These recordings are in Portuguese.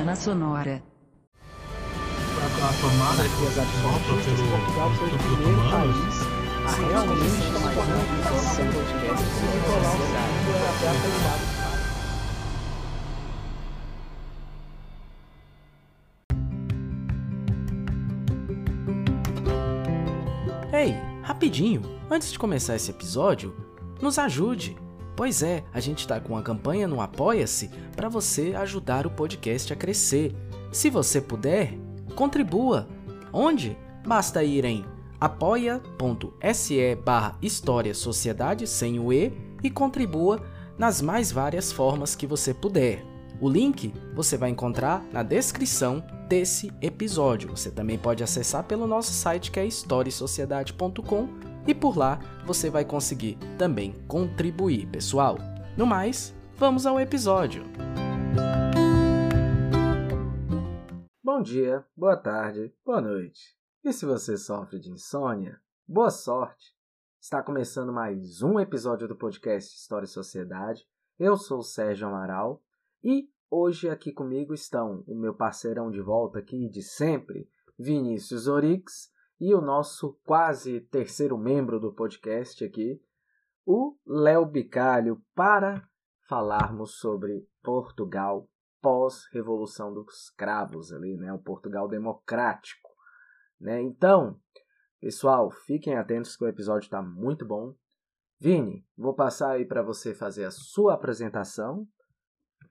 Semana Sonora. A, tomada que absorve pelo Portugal foi o pelo primeiro país a realmente fazer uma edição do podcast e colar o segundo até a qualidade. Ei, rapidinho, antes de começar esse episódio, nos ajude. Pois é, a gente tá com uma campanha no Apoia-se para você ajudar o podcast a crescer. Se você puder, contribua. Onde? Basta ir em apoia.se barra História Sociedade sem o E e contribua nas mais várias formas que você puder. O link você vai encontrar na descrição desse episódio. Você também pode acessar pelo nosso site que é historiesociedade.com e por lá você vai conseguir também contribuir, pessoal. No mais, vamos ao episódio. Bom dia, boa tarde, boa noite. E se você sofre de insônia, boa sorte. Está começando mais um episódio do podcast História e Sociedade. Eu sou o Sérgio Amaral e hoje aqui comigo estão o meu parceirão de volta aqui de sempre, Vinícius Orix, e o nosso quase terceiro membro do podcast aqui, o Léo Bicalho, para falarmos sobre Portugal pós-revolução dos cravos ali, né, o Portugal democrático, né? Então, pessoal, fiquem atentos que o episódio está muito bom. Vini, vou passar aí para você fazer a sua apresentação.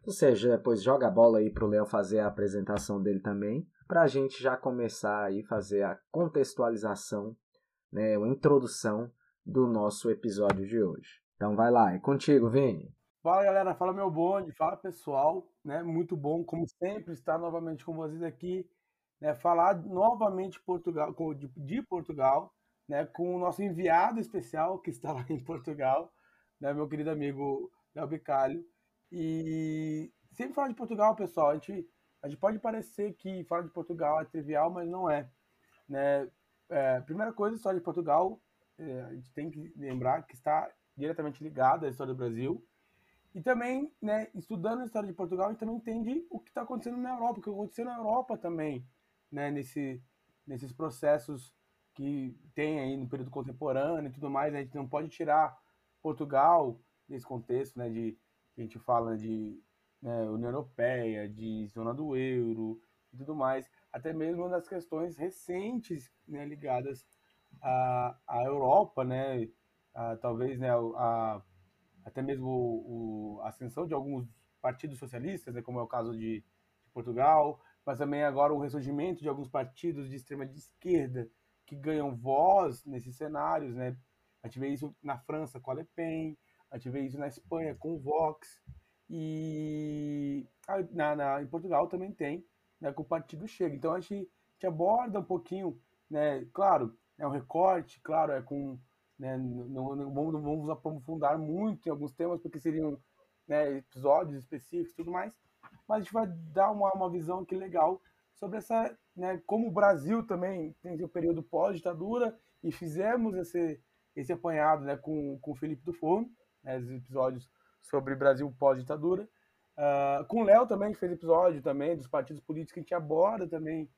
Você já depois joga a bola aí para o Léo fazer a apresentação dele também, para a gente já começar aí fazer a contextualização, né, a introdução do nosso episódio de hoje. Então vai lá, é contigo, Vini. Fala galera, fala meu bonde, fala pessoal, né? Muito bom, como sempre, estar novamente com vocês aqui, né? Falar novamente Portugal, de, Portugal, né? Com o nosso enviado especial que está lá em Portugal, né? Meu querido amigo Léo. E sempre falar de Portugal, pessoal, a gente, a gente pode parecer que falar de Portugal é trivial, mas não é, né? É, primeira coisa, a história de Portugal, é, a gente tem que lembrar que está diretamente ligada à história do Brasil. E também, né, estudando a história de Portugal, a gente também entende o que está acontecendo na Europa, o que aconteceu na Europa também, né, nesse, nesses processos que tem aí no período contemporâneo e tudo mais. A gente não pode tirar Portugal desse contexto, né, de a gente fala de né, União Europeia, de zona do euro e tudo mais, até mesmo das questões recentes, né, ligadas à, à Europa, né, talvez, né, a até mesmo a ascensão de alguns partidos socialistas, né, como é o caso de, de Portugal, mas também agora o ressurgimento de alguns partidos de extrema de esquerda que ganham voz nesses cenários, né? A gente vê isso na França com a Le Pen, a gente vê isso na Espanha com o Vox e na, na- em Portugal também tem, né, com o partido Chega. Então a gente, a gente aborda um pouquinho, né? Claro, é um recorte, claro, é com né, não, não vamos, não vamos aprofundar muito em alguns temas, porque seriam né, episódios específicos e tudo mais, mas a gente vai dar uma, uma visão que legal sobre essa, né, como o Brasil também tem o período pós-ditadura, e fizemos esse, esse apanhado né, com, com o Felipe do Forno, né, os episódios sobre Brasil pós-ditadura, Ah, com o Léo também, gente fez episódio também dos partidos políticos, que a gente aborda também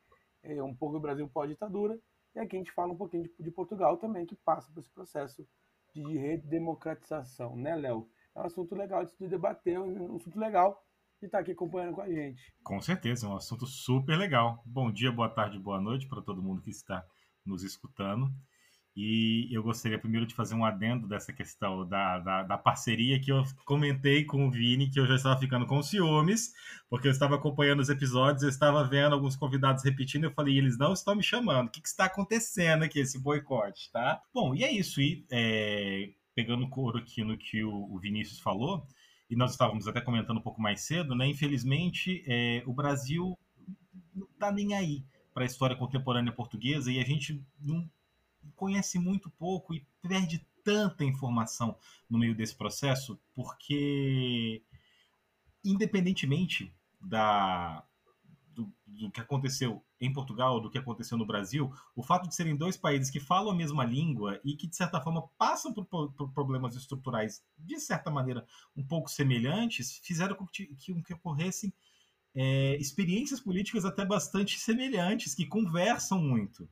eh, um pouco do Brasil pós-ditadura, e aqui a gente fala um pouquinho de, de Portugal também, que passa por esse processo de redemocratização, né, Léo? É um assunto legal de debater, um assunto legal de estar aqui acompanhando com a gente. Com certeza, é um assunto super legal. Bom dia, boa tarde, boa noite para todo mundo que está nos escutando. E eu gostaria primeiro de fazer um adendo dessa questão da, da, da parceria que eu comentei com o Vini, que eu já estava ficando com ciúmes, porque eu estava acompanhando os episódios, eu estava vendo alguns convidados repetindo, eu falei, eles não estão me chamando, o que, que está acontecendo aqui, esse boicote, tá? Bom, e é isso, e é, pegando couro aqui no que o, o Vinícius falou, e nós estávamos até comentando um pouco mais cedo, né? Infelizmente, é, o Brasil não está nem aí para a história contemporânea portuguesa e a gente não conhece muito pouco e perde tanta informação no meio desse processo, porque independentemente da do, do, que aconteceu em Portugal, do que aconteceu no Brasil, o fato de serem dois países que falam a mesma língua e que, de certa forma, passam por, por problemas estruturais, de certa maneira, um pouco semelhantes, fizeram com que, que, que ocorressem é, experiências políticas até bastante semelhantes, que conversam muito.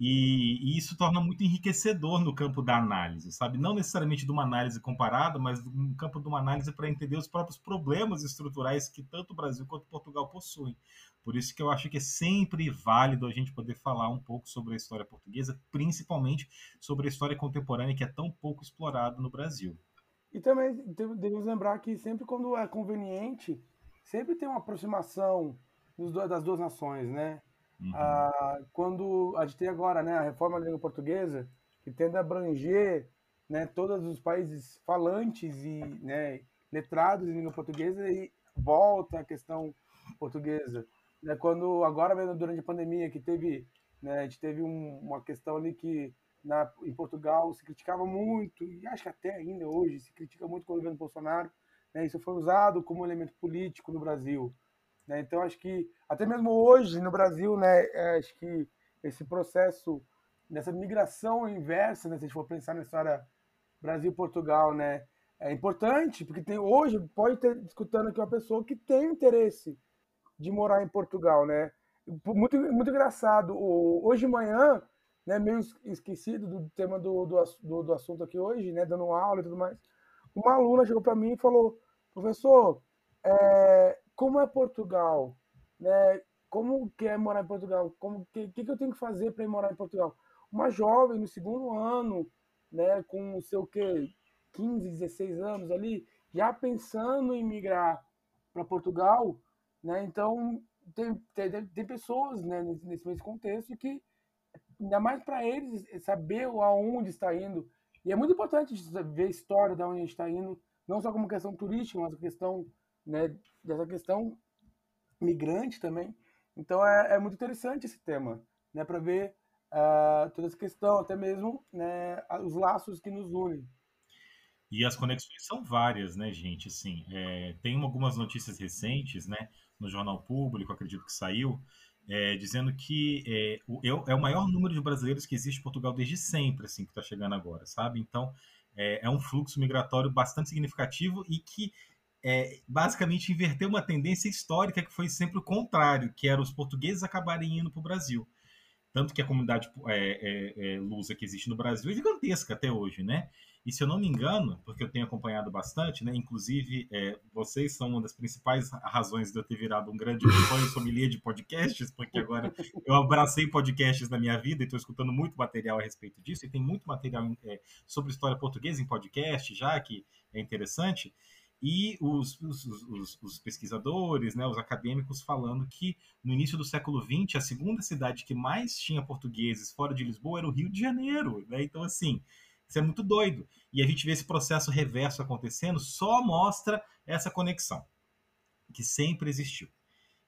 E, e, isso torna muito enriquecedor no campo da análise, sabe? Não necessariamente de uma análise comparada, mas no campo de uma análise para entender os próprios problemas estruturais que tanto o Brasil quanto Portugal possuem. Por isso que eu acho que é sempre válido a gente poder falar um pouco sobre a história portuguesa, principalmente sobre a história contemporânea que é tão pouco explorada no Brasil. E também devemos lembrar que sempre quando é conveniente, sempre tem uma aproximação das duas nações, né? Uhum. Ah, quando a gente tem agora né, a reforma da língua portuguesa, que tende a abranger né, todos os países falantes e né, letrados em língua portuguesa e volta a questão portuguesa. Né, quando agora mesmo durante a pandemia que teve, né, a gente teve um, uma questão ali que na, em Portugal se criticava muito e acho que até ainda hoje se critica muito com o governo Bolsonaro. Né, isso foi usado como elemento político no Brasil. Né? Então, acho que, até mesmo hoje no Brasil, né, é, acho que esse processo, nessa migração inversa, né, se a gente for pensar na história Brasil-Portugal, né, é importante, porque tem, hoje pode estar escutando aqui uma pessoa que tem interesse de morar em Portugal, né? Muito, muito engraçado. Hoje de manhã, né, meio esquecido do tema do, do, do, do assunto aqui hoje, né, dando aula e tudo mais, uma aluna chegou para mim e falou, professor, é, como é Portugal, né? Como que é morar em Portugal? Como que, que, que eu tenho que fazer para ir morar em Portugal? Uma jovem no segundo ano, né, com o seu que 15, 16 anos ali, já pensando em migrar para Portugal, né? Então tem, tem, tem pessoas, né, nesse, nesse contexto que ainda mais para eles saber aonde está indo. E é muito importante ver a história de onde a gente está indo, não só como questão turística, mas questão né, dessa questão migrante também. Então é, é muito interessante esse tema, né, para ver uh, toda essa questão, até mesmo né, os laços que nos unem. E as conexões são várias, né, gente? Assim, é, tem algumas notícias recentes, né, no Jornal Público, acredito que saiu, é, dizendo que é, o, é, o maior número de brasileiros que existe em Portugal desde sempre, assim, que está chegando agora, sabe? Então, é, é, um fluxo migratório bastante significativo e que é, basicamente inverteu uma tendência histórica que foi sempre o contrário, que era os portugueses acabarem indo para o Brasil. Tanto que a comunidade é, é, é, lusa que existe no Brasil é gigantesca até hoje, né? E se eu não me engano, porque eu tenho acompanhado bastante, né? Inclusive, é, vocês são uma das principais razões de eu ter virado um grande fã e sommelier de podcasts, porque agora eu abracei podcasts na minha vida e estou escutando muito material a respeito disso, e tem muito material é, sobre história portuguesa em podcast já, que é interessante e os, os, os, os, pesquisadores, né, os acadêmicos falando que no início do século XX a segunda cidade que mais tinha portugueses fora de Lisboa era o Rio de Janeiro, né? Então assim, isso é muito doido. E a gente vê esse processo reverso acontecendo, só mostra essa conexão que sempre existiu.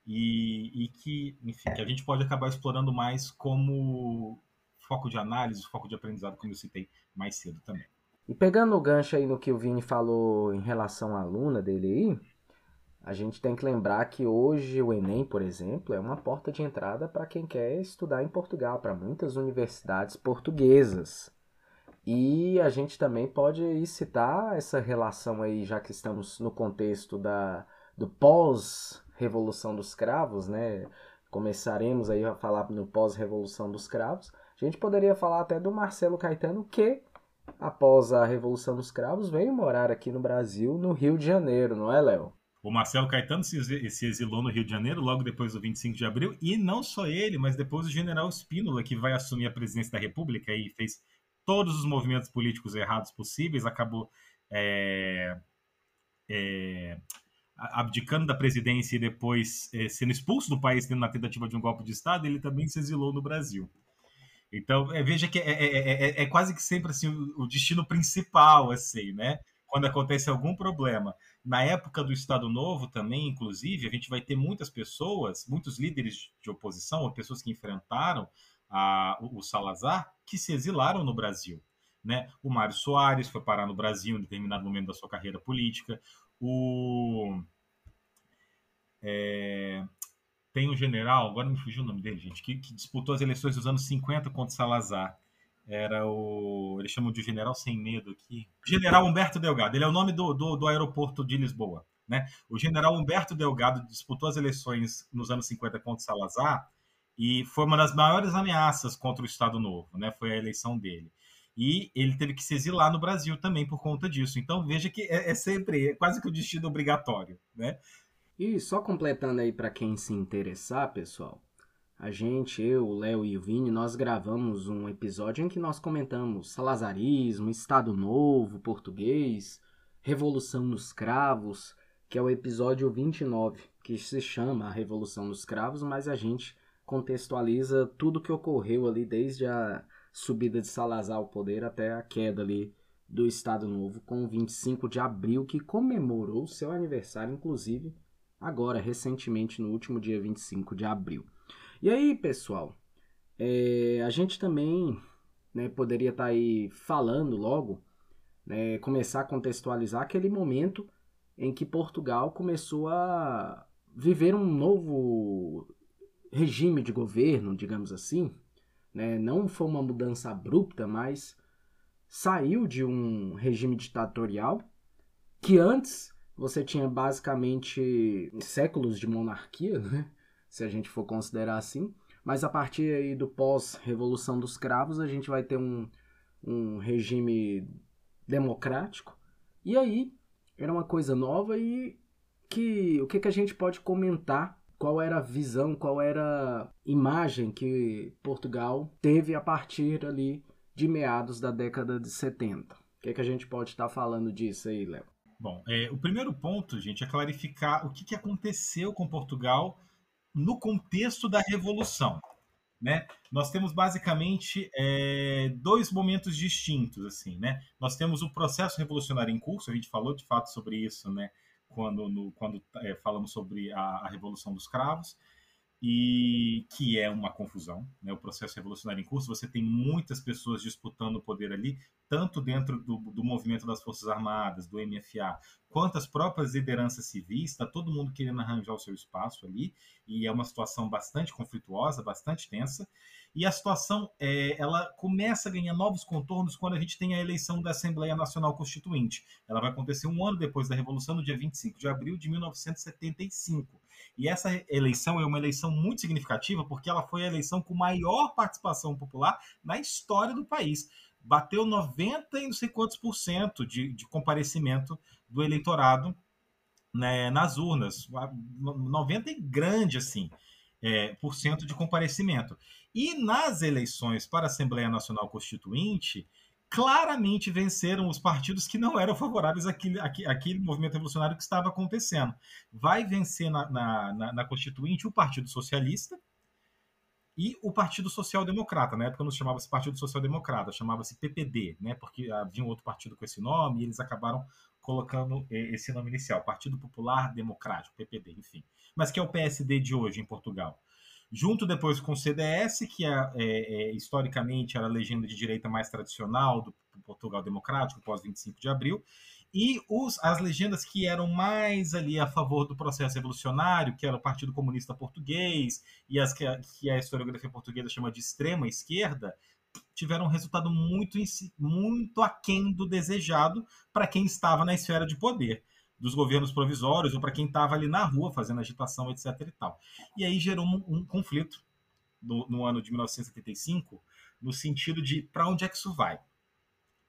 E, e que, enfim, que a gente pode acabar explorando mais como foco de análise, foco de aprendizado, como eu citei mais cedo também. E pegando o gancho aí no que o Vini falou em relação à aluna dele aí, a gente tem que lembrar que hoje o Enem, por exemplo, é uma porta de entrada para quem quer estudar em Portugal, para muitas universidades portuguesas. E a gente também pode citar essa relação aí, já que estamos no contexto da, do pós-revolução dos cravos, né? Começaremos aí a falar no pós-revolução dos cravos. A gente poderia falar até do Marcelo Caetano, que após a Revolução dos Cravos, veio morar aqui no Brasil, no Rio de Janeiro, não é, Léo? O Marcelo Caetano se, exilou no Rio de Janeiro logo depois do 25 de abril, e não só ele, mas depois o general Spínola, que vai assumir a presidência da República e fez todos os movimentos políticos errados possíveis, acabou é, é, abdicando da presidência e depois é, sendo expulso do país na tentativa de um golpe de Estado, ele também se exilou no Brasil. Então, é, veja que é, é, é, é, quase que sempre assim, o, o, destino principal, assim, né? Quando acontece algum problema. Na época do Estado Novo também, inclusive, a gente vai ter muitas pessoas, muitos líderes de oposição, ou pessoas que enfrentaram a, o, o Salazar, que se exilaram no Brasil. Né? O Mário Soares foi parar no Brasil em determinado momento da sua carreira política. O... É, tem um general, agora me fugiu o nome dele, gente, que, que disputou as eleições dos anos 50 contra Salazar. Era o. Eles chamam de general sem medo aqui. General Humberto Delgado. Ele é o nome do, do, do aeroporto de Lisboa. Né? O general Humberto Delgado disputou as eleições nos anos 50 contra Salazar e foi uma das maiores ameaças contra o Estado Novo, né? Foi a eleição dele. E ele teve que se exilar no Brasil também por conta disso. Então veja que é, é sempre é quase que o destino obrigatório, né? E só completando aí para quem se interessar, pessoal, a gente, eu, o Léo e o Vini, nós gravamos um episódio em que nós comentamos salazarismo, Estado Novo, português, Revolução dos Cravos, que é o episódio 29, que se chama a Revolução dos Cravos, mas a gente contextualiza tudo que ocorreu ali desde a subida de Salazar ao poder até a queda ali do Estado Novo, com 25 de abril, que comemorou seu aniversário, inclusive agora, recentemente, no último dia 25 de abril. E aí, pessoal, é, a gente também né, poderia estar tá aí falando logo, né, começar a contextualizar aquele momento em que Portugal começou a viver um novo regime de governo, digamos assim. Né? Não foi uma mudança abrupta, mas saiu de um regime ditatorial que antes você tinha basicamente séculos de monarquia, né? se a gente for considerar assim. Mas a partir aí do pós-revolução dos cravos, a gente vai ter um, um regime democrático. E aí era uma coisa nova e que o que, que a gente pode comentar? Qual era a visão, qual era a imagem que Portugal teve a partir ali de meados da década de 70? O que, que a gente pode estar falando disso aí, Léo? Bom, é, o primeiro ponto, gente, é clarificar o que, que aconteceu com Portugal no contexto da Revolução. Né? Nós temos basicamente é, dois momentos distintos, assim, né? Nós temos o processo revolucionário em curso, a gente falou de fato sobre isso, né? Quando, no, quando é, falamos sobre a, a Revolução dos Cravos, e que é uma confusão, né? O processo revolucionário em curso, você tem muitas pessoas disputando o poder ali, tanto dentro do, do movimento das Forças Armadas, do MFA, quanto as próprias lideranças civis, está todo mundo querendo arranjar o seu espaço ali, e é uma situação bastante conflituosa, bastante tensa. E a situação é, ela começa a ganhar novos contornos quando a gente tem a eleição da Assembleia Nacional Constituinte. Ela vai acontecer um ano depois da Revolução, no dia 25 de abril de 1975. E essa eleição é uma eleição muito significativa porque ela foi a eleição com maior participação popular na história do país. Bateu 90 e não sei quantos por cento de, de comparecimento do eleitorado né, nas urnas. 90 e grande, assim, é, por cento de comparecimento. E nas eleições para a Assembleia Nacional Constituinte, claramente venceram os partidos que não eram favoráveis àquele, àquele movimento revolucionário que estava acontecendo. Vai vencer na, na, na, na Constituinte o Partido Socialista e o Partido Social Democrata. Na época não chamava-se Partido Social Democrata, chamava-se PPD, né? porque havia um outro partido com esse nome e eles acabaram colocando eh, esse nome inicial, Partido Popular Democrático, PPD, enfim. Mas que é o PSD de hoje em Portugal junto depois com o CDS, que é, é, é, historicamente era a legenda de direita mais tradicional do, Portugal Democrático, pós 25 de abril, e os, as legendas que eram mais ali a favor do processo revolucionário, que era o Partido Comunista Português, e as que, que a historiografia portuguesa chama de extrema esquerda, tiveram um resultado muito, muito aquém do desejado para quem estava na esfera de poder dos governos provisórios ou para quem estava ali na rua fazendo agitação, etc. E, tal. e aí gerou um, um conflito no, no, ano de 1975, no sentido de para onde é que isso vai,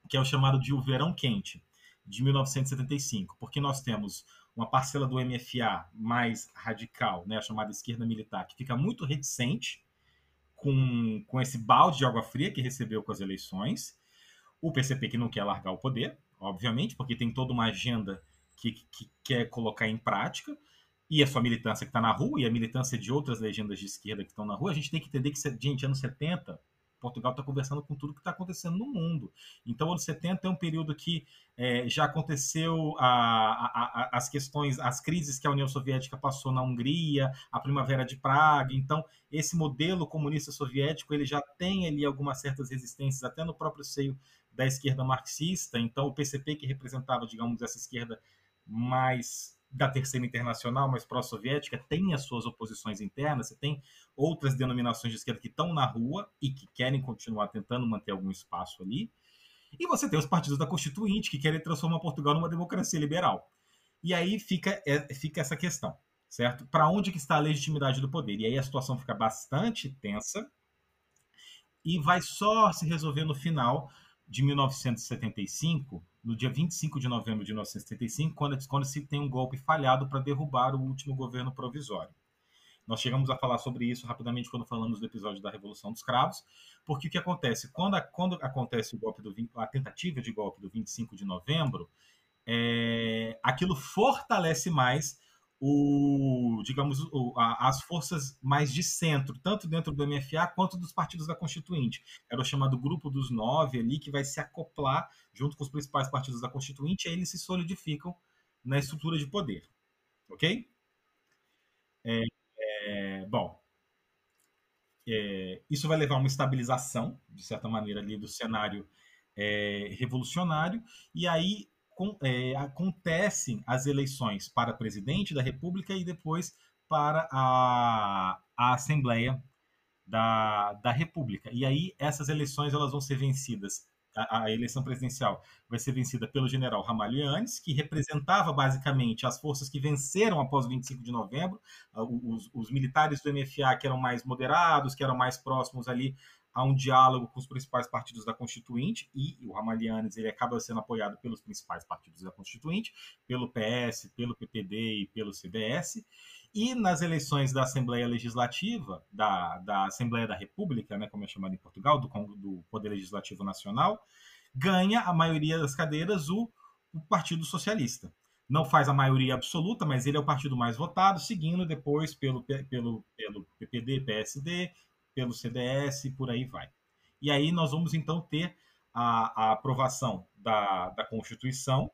que é o chamado de o verão quente de 1975, porque nós temos uma parcela do MFA mais radical, né, a chamada esquerda militar, que fica muito reticente com, com esse balde de água fria que recebeu com as eleições, o PCP que não quer largar o poder, obviamente, porque tem toda uma agenda que, que quer colocar em prática, e a sua militância que está na rua, e a militância de outras legendas de esquerda que estão na rua, a gente tem que entender que, gente, anos 70, Portugal está conversando com tudo que está acontecendo no mundo. Então, anos 70 é um período que é, já aconteceu a, a, a, as questões, as crises que a União Soviética passou na Hungria, a Primavera de Praga. Então, esse modelo comunista soviético ele já tem ali algumas certas resistências, até no próprio seio da esquerda marxista. Então, o PCP, que representava, digamos, essa esquerda mais da terceira internacional, mais pró-soviética, tem as suas oposições internas, você tem outras denominações de esquerda que estão na rua e que querem continuar tentando manter algum espaço ali. E você tem os partidos da Constituinte que querem transformar Portugal numa democracia liberal. E aí fica, é, fica essa questão, certo? Para onde que está a legitimidade do poder? E aí a situação fica bastante tensa e vai só se resolver no final de 1975, no dia 25 de novembro de 1975, quando, quando se tem um golpe falhado para derrubar o último governo provisório. Nós chegamos a falar sobre isso rapidamente quando falamos do episódio da Revolução dos Cravos, porque o que acontece? Quando, a, quando acontece o golpe do a tentativa de golpe do 25 de novembro, é, aquilo fortalece mais o, digamos, o, a, as forças mais de centro, tanto dentro do MFA quanto dos partidos da Constituinte. Era o chamado grupo dos nove ali, que vai se acoplar junto com os principais partidos da Constituinte, e aí eles se solidificam na estrutura de poder. Ok? É, é, bom, é, isso vai levar a uma estabilização, de certa maneira, ali do cenário é, revolucionário, e aí é, acontecem as eleições para presidente da República e depois para a, a Assembleia da, da República. E aí essas eleições elas vão ser vencidas a, a, eleição presidencial vai ser vencida pelo general Ramalhianes, que representava basicamente as forças que venceram após o 25 de novembro, os, os, militares do MFA que eram mais moderados, que eram mais próximos ali a um diálogo com os principais partidos da Constituinte, e o Ramalhianes ele acaba sendo apoiado pelos principais partidos da Constituinte, pelo PS, pelo PPD e pelo CDS, e nas eleições da Assembleia Legislativa, da, da Assembleia da República, né, como é chamado em Portugal, do, do Poder Legislativo Nacional, ganha a maioria das cadeiras o, o Partido Socialista. Não faz a maioria absoluta, mas ele é o partido mais votado, seguindo depois pelo, pelo, pelo PPD, PSD, pelo CDS e por aí vai. E aí nós vamos então ter a, a aprovação da, da Constituição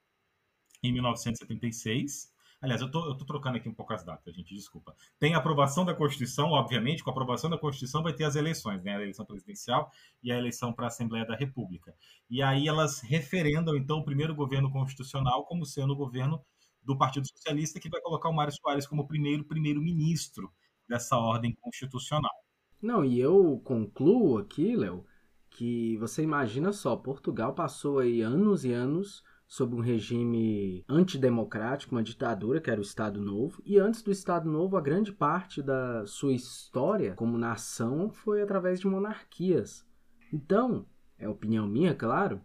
em 1976, Aliás, eu tô, eu trocando aqui um pouco as datas, gente, desculpa. Tem a aprovação da Constituição, obviamente, com a aprovação da Constituição vai ter as eleições, né? A eleição presidencial e a eleição para a Assembleia da República. E aí elas referendam, então, o primeiro governo constitucional como sendo o governo do Partido Socialista, que vai colocar o Mário Soares como primeiro primeiro-ministro dessa ordem constitucional. Não, e eu concluo aqui, Léo, que você imagina só, Portugal passou aí anos e anos sob um regime antidemocrático, uma ditadura, que era o Estado Novo. E antes do Estado Novo, a grande parte da sua história como nação foi através de monarquias. Então, é opinião minha, claro,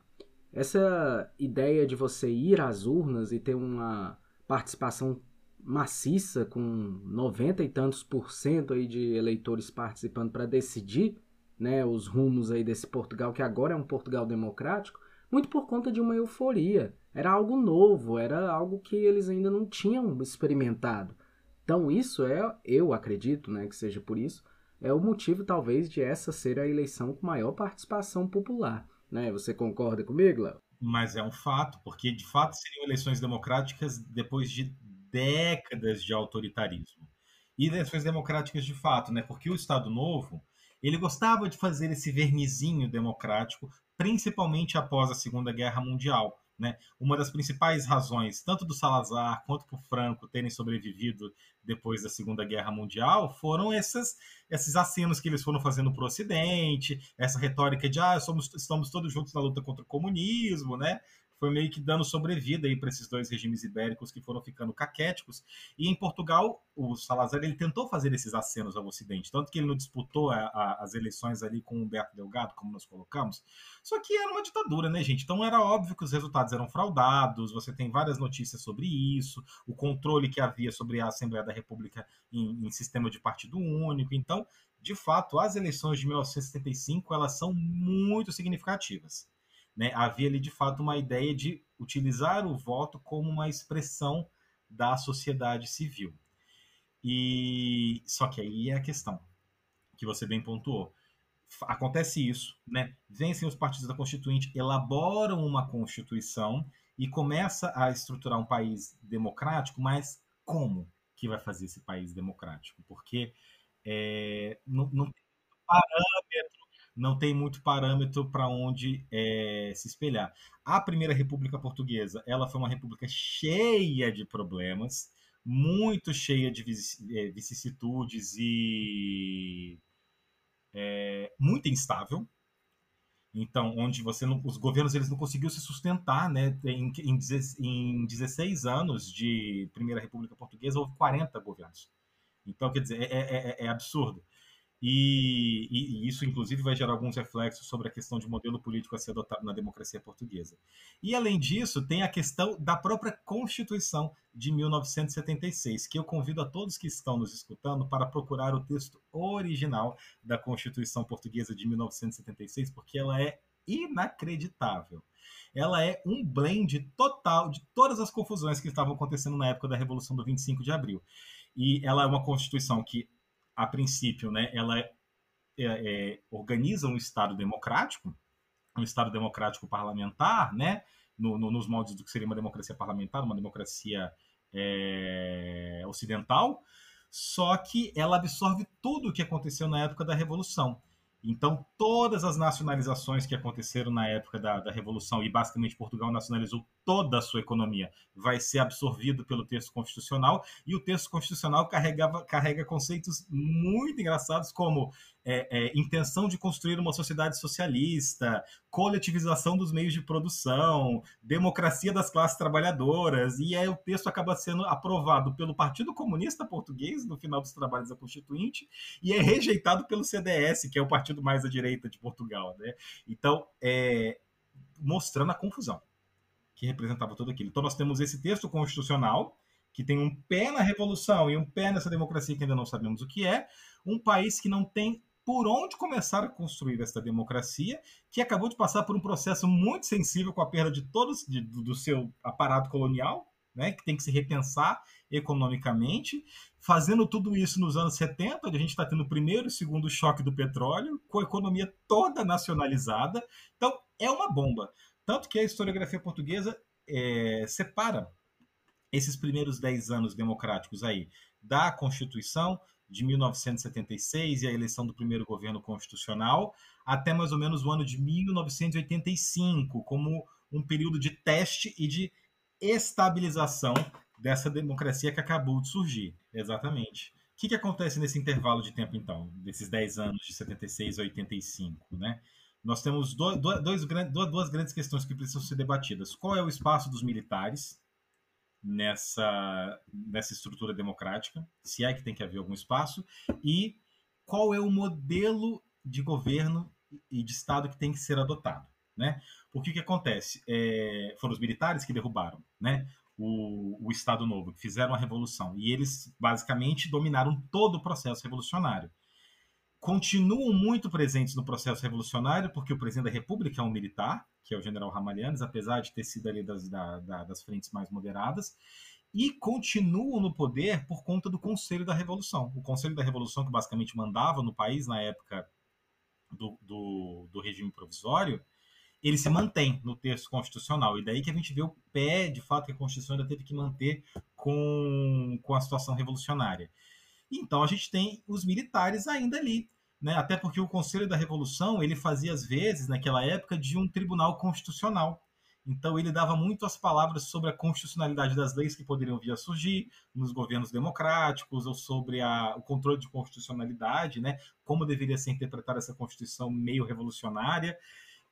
essa ideia de você ir às urnas e ter uma participação maciça com 90 e tantos por cento aí de eleitores participando para decidir né, os rumos aí desse Portugal que agora é um Portugal democrático muito por conta de uma euforia. Era algo novo, era algo que eles ainda não tinham experimentado. Então isso é, eu acredito, né, que seja por isso, é o motivo talvez de essa ser a eleição com maior participação popular. Né? Você concorda comigo, Léo? Mas é um fato, porque de fato seriam eleições democráticas depois de décadas de autoritarismo. E eleições democráticas de fato, né? Porque o Estado Novo, ele gostava de fazer esse vernizinho democrático principalmente após a Segunda Guerra Mundial. Né? Uma das principais razões, tanto do Salazar quanto do Franco terem sobrevivido depois da Segunda Guerra Mundial, foram esses, esses acenos que eles foram fazendo para o Ocidente, essa retórica de ah, somos, estamos todos juntos na luta contra o comunismo, né? Foi meio que dando sobrevida aí para esses dois regimes ibéricos que foram ficando caquéticos. E em Portugal, o Salazar ele tentou fazer esses acenos ao Ocidente, tanto que ele não disputou a, a, as eleições ali com Humberto Delgado, como nós colocamos. Só que era uma ditadura, né, gente? Então era óbvio que os resultados eram fraudados. Você tem várias notícias sobre isso, o controle que havia sobre a Assembleia da República em, em sistema de partido único. Então, de fato, as eleições de 1975 elas são muito significativas. Né? Havia ali, de fato, uma ideia de utilizar o voto como uma expressão da sociedade civil. E só que aí é a questão que você bem pontuou. Acontece isso, né? Vencem os partidos da Constituinte, elaboram uma constituição e começa a estruturar um país democrático, mas como que vai fazer esse país democrático? Porque é, não, não tem parâmetro não tem muito parâmetro para onde é, se espelhar. A Primeira República Portuguesa, ela foi uma república cheia de problemas, muito cheia de é, vicissitudes e é, muito instável. Então, onde você não, os governos eles não conseguiam se sustentar, né? Em, em, em 16 anos de Primeira República Portuguesa, houve 40 governos. Então, quer dizer, é, é, é, é absurdo. E, e, isso, inclusive, vai gerar alguns reflexos sobre a questão de modelo político a ser adotado na democracia portuguesa. E, além disso, tem a questão da própria Constituição de 1976, que eu convido a todos que estão nos escutando para procurar o texto original da Constituição Portuguesa de 1976, porque ela é inacreditável. Ela é um blend total de todas as confusões que estavam acontecendo na época da Revolução do 25 de Abril. E ela é uma Constituição que a princípio, né, ela é, é, organiza um Estado democrático, um Estado democrático parlamentar, né, no, no, nos moldes do que seria uma democracia parlamentar, uma democracia é, ocidental, só que ela absorve tudo o que aconteceu na época da Revolução. Então, todas as nacionalizações que aconteceram na época da, da, Revolução, e basicamente Portugal nacionalizou toda a sua economia, vai ser absorvido pelo texto constitucional, e o texto constitucional carregava, carrega conceitos muito engraçados, como é, é, intenção de construir uma sociedade socialista, coletivização dos meios de produção, democracia das classes trabalhadoras, e aí o texto acaba sendo aprovado pelo Partido Comunista Português no final dos trabalhos da Constituinte e é rejeitado pelo CDS, que é o partido mais à direita de Portugal. Né? Então, é, mostrando a confusão que representava tudo aquilo. Então, nós temos esse texto constitucional que tem um pé na revolução e um pé nessa democracia que ainda não sabemos o que é, um país que não tem por onde começar a construir esta democracia, que acabou de passar por um processo muito sensível com a perda de todos de, do seu aparato colonial, né, que tem que se repensar economicamente, fazendo tudo isso nos anos 70, onde a gente está tendo o primeiro e segundo choque do petróleo, com a economia toda nacionalizada. Então, é uma bomba. Tanto que a historiografia portuguesa é, separa esses primeiros 10 anos democráticos aí da Constituição, de 1976 e a eleição do primeiro governo constitucional, até mais ou menos o ano de 1985, como um período de teste e de estabilização dessa democracia que acabou de surgir. Exatamente. O que, que acontece nesse intervalo de tempo, então, desses 10 anos, de 76 a 85, né? Nós temos dois, dois, duas grandes questões que precisam ser debatidas. Qual é o espaço dos militares nessa, nessa estrutura democrática, se é que tem que haver algum espaço, e qual é o modelo de governo e de Estado que tem que ser adotado. Né? Porque o que acontece? É, foram os militares que derrubaram né? O, o Estado Novo, que fizeram a revolução, e eles basicamente dominaram todo o processo revolucionário continuam muito presentes no processo revolucionário, porque o presidente da República é um militar, que é o general Ramalhianes, apesar de ter sido ali das, da, da, das frentes mais moderadas, e continuam no poder por conta do Conselho da Revolução. O Conselho da Revolução, que basicamente mandava no país na época do, do, do regime provisório, ele se mantém no texto constitucional. E daí que a gente vê o pé, de fato, que a Constituição ainda teve que manter com, com a situação revolucionária. Então a gente tem os militares ainda ali, né? Até porque o Conselho da Revolução ele fazia às vezes naquela época de um tribunal constitucional. Então ele dava muito as palavras sobre a constitucionalidade das leis que poderiam vir a surgir nos governos democráticos ou sobre a, o controle de constitucionalidade, né? Como deveria ser interpretada essa constituição meio revolucionária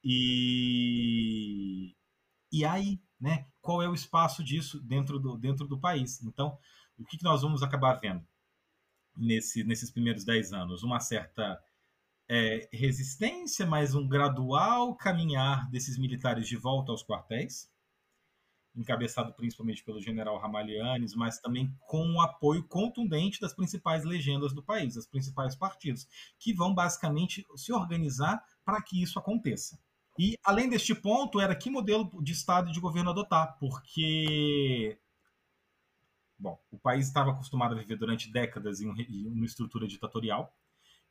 e e aí, né? Qual é o espaço disso dentro do dentro do país? Então, o que, que nós vamos acabar vendo? nesse, nesses primeiros dez anos? Uma certa é, resistência, mas um gradual caminhar desses militares de volta aos quartéis, encabeçado principalmente pelo general Ramalhianes, mas também com o apoio contundente das principais legendas do país, dos principais partidos, que vão basicamente se organizar para que isso aconteça. E além deste ponto, era que modelo de Estado e de governo adotar, porque Bom, o país estava acostumado a viver durante décadas em, uma estrutura ditatorial,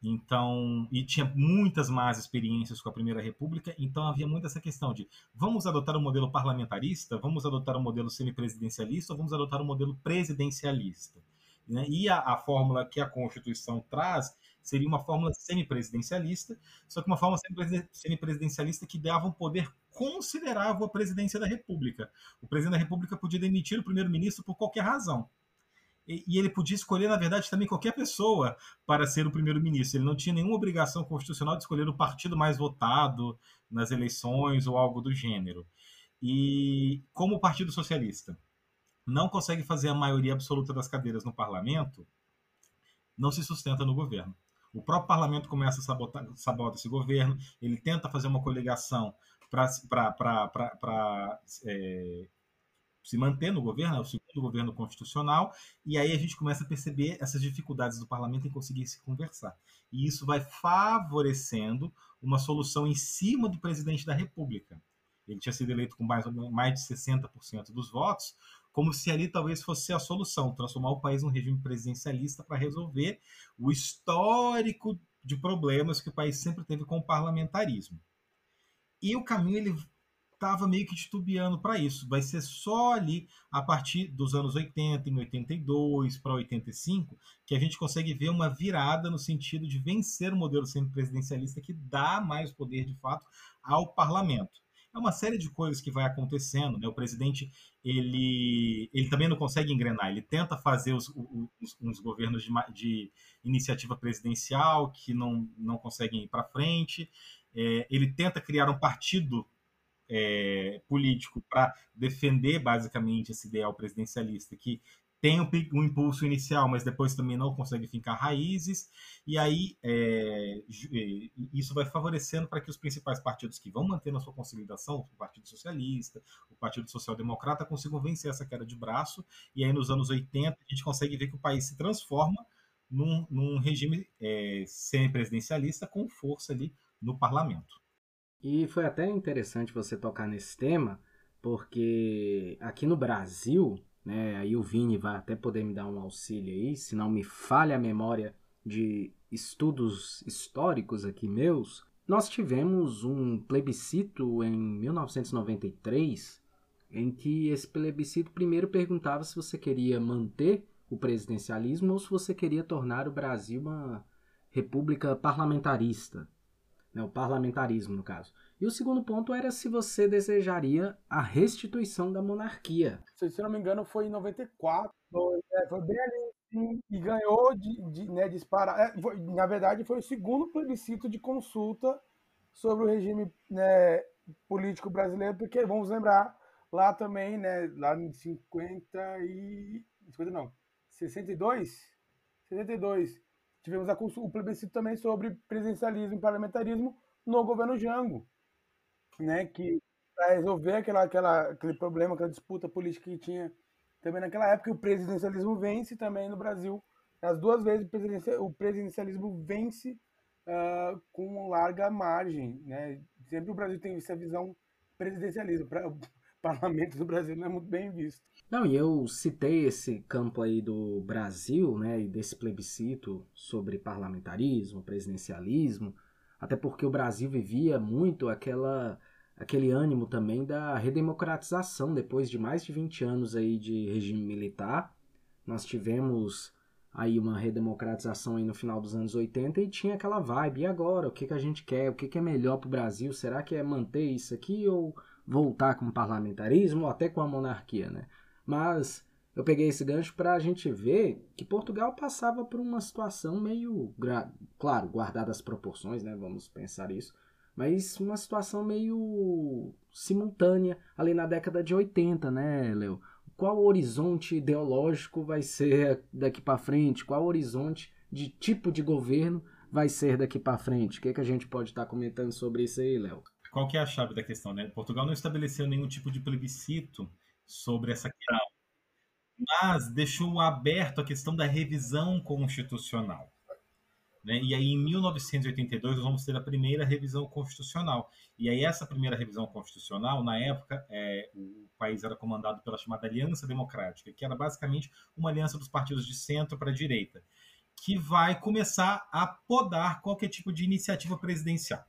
então e tinha muitas más experiências com a Primeira República, então havia muito essa questão de vamos adotar um modelo parlamentarista, vamos adotar um modelo semipresidencialista ou vamos adotar um modelo presidencialista. Né? E a, a fórmula que a Constituição traz seria uma fórmula semipresidencialista, só que uma fórmula semipresidencialista que dava um poder considerável à presidência da República. O presidente da República podia demitir o primeiro-ministro por qualquer razão. e ele podia escolher, na verdade, também qualquer pessoa para ser o primeiro-ministro. Ele não tinha nenhuma obrigação constitucional de escolher o partido mais votado nas eleições ou algo do gênero. E como o Partido Socialista não consegue fazer a maioria absoluta das cadeiras no parlamento, não se sustenta no governo. O próprio parlamento começa a sabotar, sabota esse governo, ele tenta fazer uma coligação para é, se manter no governo, é o segundo governo constitucional, e aí a gente começa a perceber essas dificuldades do parlamento em conseguir se conversar. E isso vai favorecendo uma solução em cima do presidente da República. Ele tinha sido eleito com mais, mais de 60% dos votos, como se ali talvez fosse a solução, transformar o país num regime presidencialista para resolver o histórico de problemas que o país sempre teve com o parlamentarismo. E o caminho ele estava meio que titubeando para isso. Vai ser só ali a partir dos anos 80, em 82 para 85, que a gente consegue ver uma virada no sentido de vencer o modelo semipresidencialista que dá mais poder de fato ao parlamento. É uma série de coisas que vai acontecendo. Né? O presidente ele, ele também não consegue engrenar. Ele tenta fazer os, os, os governos de, de, iniciativa presidencial que não, não conseguem ir para frente. É, ele tenta criar um partido é, político para defender basicamente esse ideal presidencialista que tem um, um, impulso inicial, mas depois também não consegue fincar raízes, e aí é, é isso vai favorecendo para que os principais partidos que vão manter na sua consolidação, o Partido Socialista, o Partido Social Democrata, consigam vencer essa queda de braço, e aí nos anos 80 a gente consegue ver que o país se transforma num, num regime é, semipresidencialista com força ali no parlamento. E foi até interessante você tocar nesse tema, porque aqui no Brasil, né, aí o Vini vai até poder me dar um auxílio aí, se não me falha a memória de estudos históricos aqui meus, nós tivemos um plebiscito em 1993, em que esse plebiscito primeiro perguntava se você queria manter o presidencialismo ou se você queria tornar o Brasil uma república parlamentarista né, o parlamentarismo no caso. E o segundo ponto era se você desejaria a restituição da monarquia. Se não me engano, foi em 94, foi, é, foi bem ali e ganhou de, de né, disparar. É, foi, na verdade, foi o segundo plebiscito de consulta sobre o regime né, político brasileiro, porque vamos lembrar lá também, né, lá em 50 e 50 não, 62, 62 tivemos a, o plebiscito também sobre presidencialismo e parlamentarismo no governo Jango, né, que para resolver aquela, aquela, aquele problema, aquela disputa política que tinha também naquela época, o presidencialismo vence também no Brasil. As duas vezes o presidencialismo vence uh, com larga margem. Né? Sempre o Brasil tem essa visão presidencialista. O parlamento do Brasil não é muito bem visto. Não, e eu citei esse campo aí do Brasil, né, e desse plebiscito sobre parlamentarismo, presidencialismo, até porque o Brasil vivia muito aquela aquele ânimo também da redemocratização depois de mais de 20 anos aí de regime militar. Nós tivemos aí uma redemocratização aí no final dos anos 80 e tinha aquela vibe. E agora? O que, que a gente quer? O que, que é melhor para o Brasil? Será que é manter isso aqui ou voltar com o parlamentarismo ou até com a monarquia, né? Mas eu peguei esse gancho para a gente ver que Portugal passava por uma situação meio, claro, guardadas as proporções, né? Vamos pensar isso, mas uma situação meio simultânea ali na década de 80, né, Leo? Qual o horizonte ideológico vai ser daqui para frente? Qual o horizonte de tipo de governo vai ser daqui para frente? O que, é que a gente pode estar tá comentando sobre isso aí, Léo? Qual que é a chave da questão, né? Portugal não estabeleceu nenhum tipo de plebiscito sobre essa questão, mas deixou aberto a questão da revisão constitucional. Né? E aí, em 1982, nós vamos ter a primeira revisão constitucional. E aí, essa primeira revisão constitucional, na época, é, o país era comandado pela chamada Aliança Democrática, que era basicamente uma aliança dos partidos de centro para a direita, que vai começar a podar qualquer tipo de iniciativa presidencial.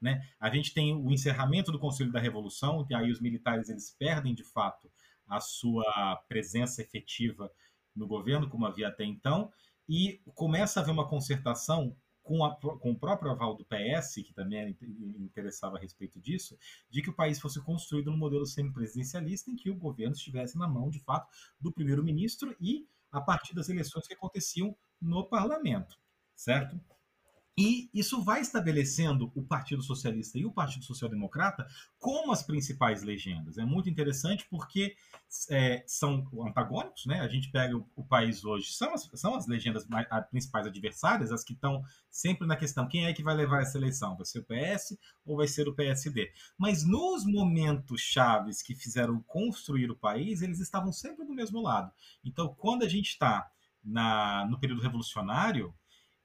Né? A gente tem o encerramento do Conselho da Revolução, e aí os militares eles perdem de fato a sua presença efetiva no governo, como havia até então, e começa a haver uma concertação com, a, com, o próprio aval do PS, que também interessava a respeito disso, de que o país fosse construído no modelo semipresidencialista, em que o governo estivesse na mão, de fato, do primeiro-ministro e a partir das eleições que aconteciam no parlamento, certo? E isso vai estabelecendo o Partido Socialista e o Partido Social Democrata como as principais legendas. É muito interessante porque é, são antagônicos, né? A gente pega o, o, país hoje, são as, são as legendas mais, as principais adversárias, as que estão sempre na questão: quem é que vai levar essa eleição? Vai ser o PS ou vai ser o PSD? Mas nos momentos chaves que fizeram construir o país, eles estavam sempre do mesmo lado. Então, quando a gente está no período revolucionário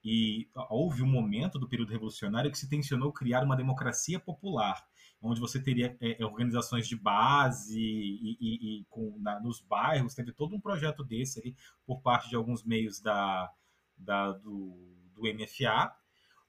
e houve um momento do período revolucionário que se tensionou criar uma democracia popular, onde você teria é, é, organizações de base e, e, e com, na, nos bairros, teve todo um projeto desse ali por parte de alguns meios da, da do, do MFA,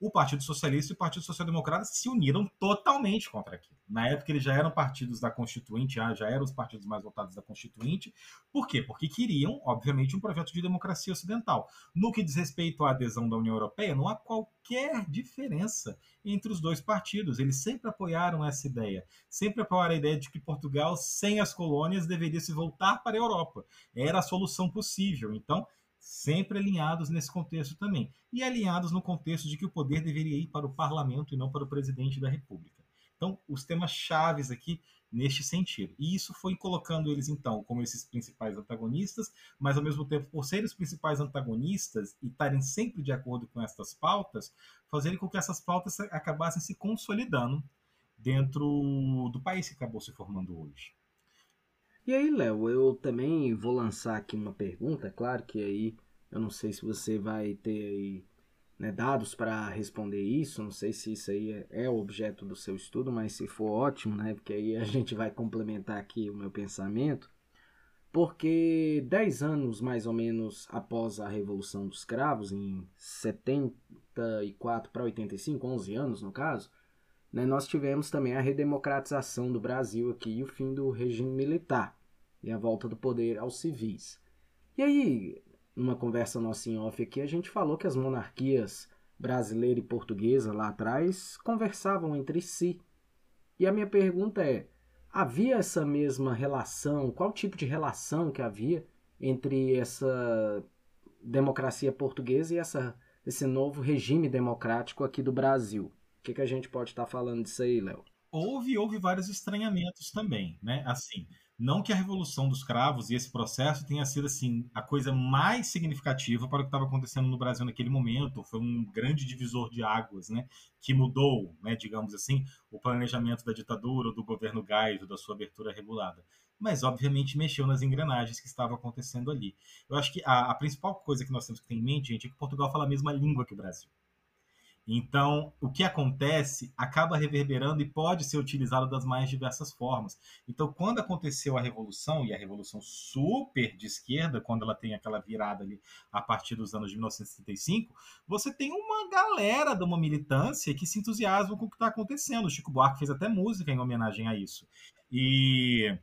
o Partido Socialista e o Partido Social Democrata se uniram totalmente contra aquilo. Na época, eles já eram partidos da Constituinte, já, eram os partidos mais votados da Constituinte. Por quê? Porque queriam, obviamente, um projeto de democracia ocidental. No que diz respeito à adesão da União Europeia, não há qualquer diferença entre os dois partidos. Eles sempre apoiaram essa ideia. Sempre apoiaram a ideia de que Portugal, sem as colônias, deveria se voltar para a Europa. Era a solução possível. Então, sempre alinhados nesse contexto também. E alinhados no contexto de que o poder deveria ir para o parlamento e não para o presidente da República. Então, os temas chaves aqui neste sentido. E isso foi colocando eles, então, como esses principais antagonistas, mas ao mesmo tempo, por serem os principais antagonistas e estarem sempre de acordo com essas pautas, fazerem com que essas pautas acabassem se consolidando dentro do país que acabou se formando hoje. E aí, Léo, eu também vou lançar aqui uma pergunta, claro que aí eu não sei se você vai ter aí, né, dados para responder isso, não sei se isso aí é, é, o objeto do seu estudo, mas se for ótimo, né, porque aí a gente vai complementar aqui o meu pensamento, porque 10 anos mais ou menos após a Revolução dos Cravos, em 74 para 85, 11 anos no caso, né, nós tivemos também a redemocratização do Brasil aqui e o fim do regime militar e a volta do poder aos civis. E aí, numa conversa nossa em off aqui, a gente falou que as monarquias brasileira e portuguesa lá atrás conversavam entre si. E a minha pergunta é: havia essa mesma relação? Qual tipo de relação que havia entre essa democracia portuguesa e essa, esse novo regime democrático aqui do Brasil? O que, que a gente pode estar tá falando disso aí, Léo? Houve, houve vários estranhamentos também, né? Assim, não que a Revolução dos Cravos e esse processo tenha sido assim a coisa mais significativa para o que estava acontecendo no Brasil naquele momento. Foi um grande divisor de águas, né? Que mudou, né, digamos assim, o planejamento da ditadura, do governo Geisel, da sua abertura regulada. Mas, obviamente, mexeu nas engrenagens que estavam acontecendo ali. Eu acho que a, a principal coisa que nós temos que ter em mente, gente, é que Portugal fala a mesma língua que o Brasil. Então, o que acontece acaba reverberando e pode ser utilizado das mais diversas formas. Então, quando aconteceu a revolução, e a revolução super de esquerda, quando ela tem aquela virada ali a partir dos anos de 1975, você tem uma galera de uma militância que se entusiasma com o que está acontecendo. O Chico Buarque fez até música em homenagem a isso. E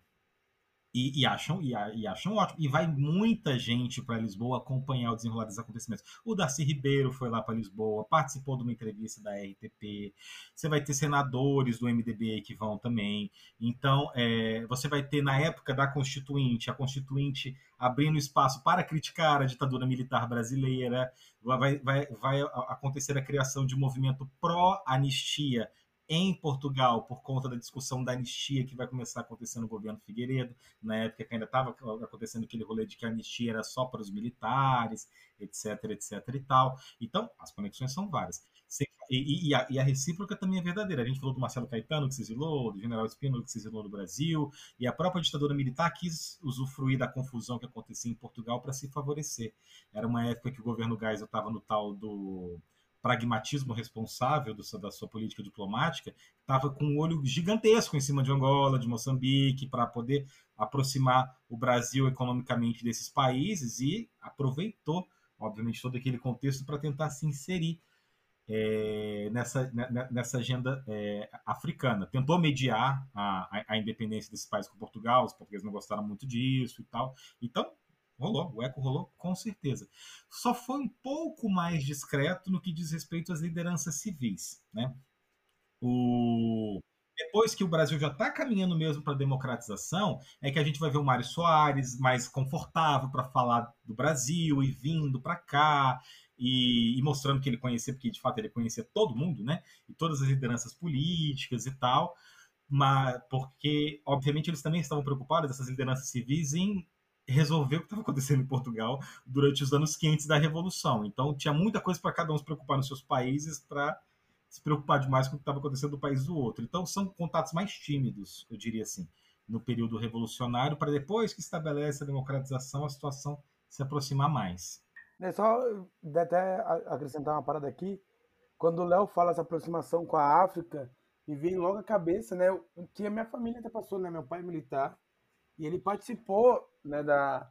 e, e, acham, e, e, acham ótimo. E vai muita gente para Lisboa acompanhar o desenrolar dos acontecimentos. O Darcy Ribeiro foi lá para Lisboa, participou de uma entrevista da RTP. Você vai ter senadores do MDB que vão também. Então, é, você vai ter, na época da Constituinte, a Constituinte abrindo espaço para criticar a ditadura militar brasileira. Vai, vai, vai acontecer a criação de um movimento pró-anistia em Portugal por conta da discussão da anistia que vai começar a acontecer no governo Figueiredo, na época que ainda estava acontecendo aquele rolê de que a anistia era só para os militares, etc, etc e tal. Então, as conexões são várias. E, e, a, e, a, recíproca também é verdadeira. A gente falou do Marcelo Caetano, que se exilou, do General Espínola, que se exilou do Brasil, e a própria ditadura militar quis usufruir da confusão que acontecia em Portugal para se favorecer. Era uma época que o governo Geisel estava no tal do pragmatismo responsável do, da sua política diplomática, estava com um olho gigantesco em cima de Angola, de Moçambique, para poder aproximar o Brasil economicamente desses países e aproveitou, obviamente, todo aquele contexto para tentar se inserir é, nessa, né, né, nessa agenda é, africana. Tentou mediar a, a, independência desses países com Portugal, os portugueses não gostaram muito disso e tal. Então, Rolou, o eco rolou com certeza. Só foi um pouco mais discreto no que diz respeito às lideranças civis. Né? O... depois que o Brasil já está caminhando mesmo para a democratização, é que a gente vai ver o Mário Soares mais confortável para falar do Brasil e vindo para cá e, e, mostrando que ele conhecia, porque de fato ele conhecia todo mundo, né? E todas as lideranças políticas e tal, mas porque obviamente eles também estavam preocupados essas lideranças civis em resolver o que estava acontecendo em Portugal durante os anos quentes da Revolução. Então tinha muita coisa para cada um se preocupar nos seus países para se preocupar demais com o que estava acontecendo no país do outro. Então são contatos mais tímidos, eu diria assim, no período revolucionário, para depois que estabelece a democratização, a situação se aproximar mais. É só até acrescentar uma parada aqui. Quando o Léo fala essa aproximação com a África, me vem logo a cabeça, né? Que a minha família até passou, né? Meu pai é militar e ele participou, né? Da,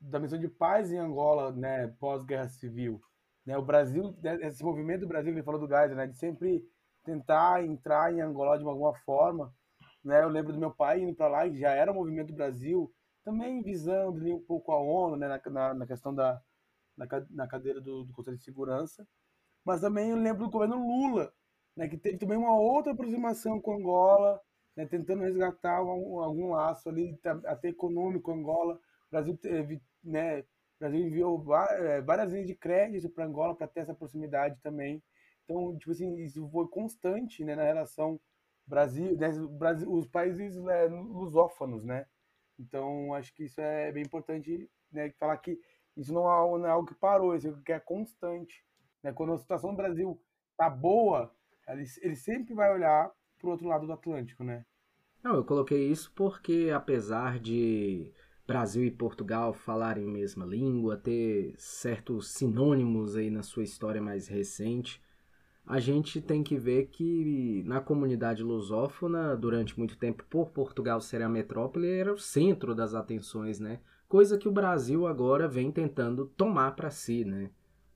da missão de paz em Angola, né? Pós-guerra civil. Né, o Brasil, né, esse movimento do Brasil ele falou do Gás, né, de sempre tentar entrar em Angola de alguma forma. Né, eu lembro do meu pai indo para lá, que já era o movimento do Brasil, também visando ali um pouco a ONU, né, na, na questão da na, na cadeira do, do, Conselho de Segurança. Mas também eu lembro do governo Lula, né, que teve também uma outra aproximação com Angola, né, tentando resgatar algum, algum laço ali, até econômico Angola. O Brasil teve, né, Brasil enviou é, várias linhas de crédito para Angola para ter essa proximidade também. Então, tipo assim, isso foi constante né, na relação Brasil, né, Brasil os países é, lusófonos, né? Então, acho que isso é bem importante né, falar que isso é, não é algo que parou, isso é algo que é constante. Né? Quando a situação do Brasil tá boa, ele, ele sempre vai olhar para o outro lado do Atlântico, né? Não, eu coloquei isso porque apesar de Brasil e Portugal falarem a mesma língua, ter certos sinônimos aí na sua história mais recente, a gente tem que ver que na comunidade lusófona, durante muito tempo, por Portugal ser a metrópole, era o centro das atenções, né? Coisa que o Brasil agora vem tentando tomar para si, né?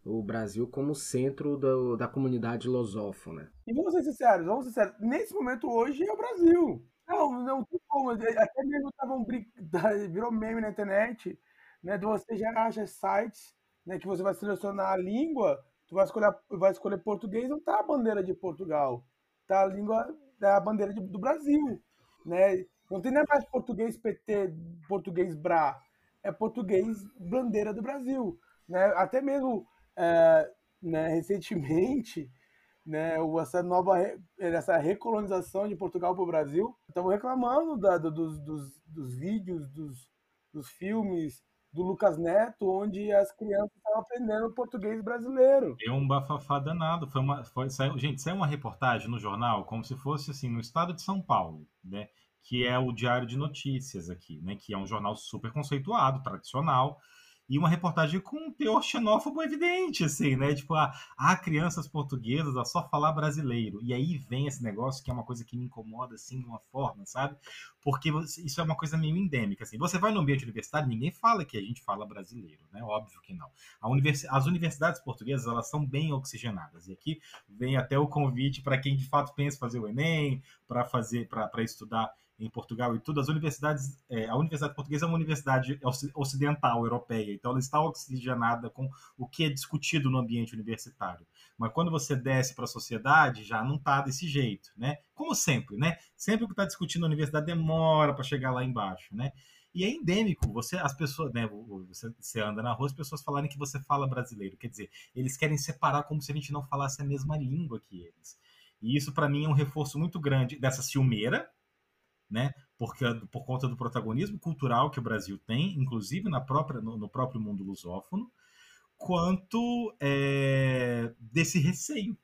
O Brasil como centro do, da comunidade lusófona. E vamos ser sinceros, vamos ser sinceros, nesse momento hoje é o Brasil. Não, não tem como. Até mesmo tava um, virou meme na internet, né? Você já acha sites né, que você vai selecionar a língua, tu vai escolher, vai escolher português, não tá a bandeira de Portugal. Tá a língua da bandeira de, do Brasil. Né? Não tem nem mais português PT, português BRA. É português bandeira do Brasil. Né? Até mesmo é, né, recentemente né, essa nova essa recolonização de Portugal para o Brasil. Estamos reclamando da, dos, dos, dos, vídeos, dos, dos filmes do Lucas Neto, onde as crianças estavam aprendendo português brasileiro. É um bafafá danado. Foi uma, foi, saiu, gente, saiu uma reportagem no jornal, como se fosse assim, no estado de São Paulo, né? Que é o Diário de Notícias aqui, né? Que é um jornal super conceituado, tradicional e uma reportagem com um teor xenófobo evidente, assim, né? Tipo, ah, há crianças portuguesas a só falar brasileiro. E aí vem esse negócio que é uma coisa que me incomoda, assim, de uma forma, sabe? Porque isso é uma coisa meio endêmica, assim. Você vai no ambiente universitário, ninguém fala que a gente fala brasileiro, né? Óbvio que não. As universidades portuguesas, elas são bem oxigenadas. E aqui vem até o convite para quem, de fato, pensa fazer o Enem, para fazer, para estudar em Portugal e tudo, as universidades, é, a Universidade Portuguesa é uma universidade ocidental, europeia, então ela está oxigenada com o que é discutido no ambiente universitário. Mas quando você desce para a sociedade, já não está desse jeito, né? Como sempre, né? Sempre que está discutindo na universidade demora para chegar lá embaixo, né? E é endêmico, você, as pessoas, né, você, você anda na rua, as pessoas falarem que você fala brasileiro, quer dizer, eles querem separar como se a gente não falasse a mesma língua que eles. E isso para mim é um reforço muito grande dessa ciumeira, né? Porque, por conta do protagonismo cultural que o Brasil tem, inclusive na própria, no, no próprio mundo lusófono, quanto é, desse receio